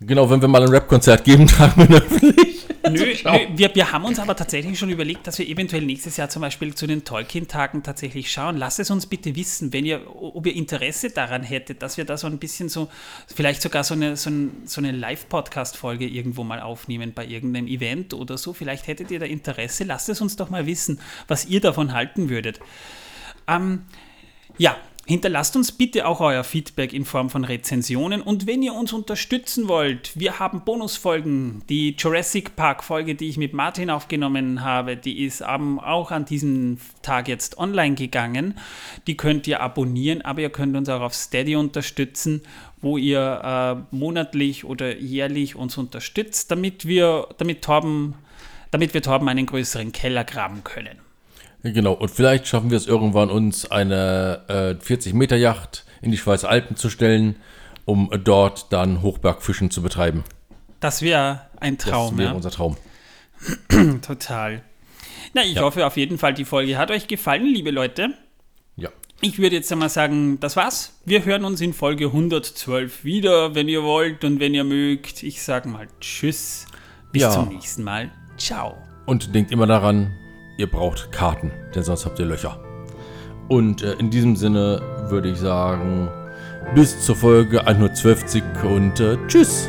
Genau, wenn wir mal ein Rap-Konzert geben, tragen wir öffentlich. Nö, nö wir, wir haben uns aber tatsächlich schon überlegt, dass wir eventuell nächstes Jahr zum Beispiel zu den Tolkien-Tagen tatsächlich schauen. Lasst es uns bitte wissen, wenn ihr, ob ihr Interesse daran hättet, dass wir da so ein bisschen so, vielleicht sogar so eine, so, ein, so eine Live-Podcast-Folge irgendwo mal aufnehmen bei irgendeinem Event oder so. Vielleicht hättet ihr da Interesse. Lasst es uns doch mal wissen, was ihr davon halten würdet. Ähm, ja, Hinterlasst uns bitte auch euer Feedback in Form von Rezensionen und wenn ihr uns unterstützen wollt, wir haben Bonusfolgen. Die Jurassic Park Folge, die ich mit Martin aufgenommen habe, die ist auch an diesem Tag jetzt online gegangen. Die könnt ihr abonnieren, aber ihr könnt uns auch auf Steady unterstützen, wo ihr äh, monatlich oder jährlich uns unterstützt, damit wir, damit Torben, damit wir Torben einen größeren Keller graben können. Genau, und vielleicht schaffen wir es irgendwann, uns eine äh, 40-Meter-Yacht in die Schweizer Alpen zu stellen, um dort dann Hochbergfischen zu betreiben. Das wäre ein Traum. Das wäre ja? unser Traum. Total. Na, ich ja. hoffe auf jeden Fall, die Folge hat euch gefallen, liebe Leute. Ja. Ich würde jetzt einmal sagen, das war's. Wir hören uns in Folge 112 wieder, wenn ihr wollt und wenn ihr mögt. Ich sage mal Tschüss. Bis ja. zum nächsten Mal. Ciao. Und denkt immer daran, ihr braucht Karten, denn sonst habt ihr Löcher. Und äh, in diesem Sinne würde ich sagen, bis zur Folge 112 und äh, tschüss.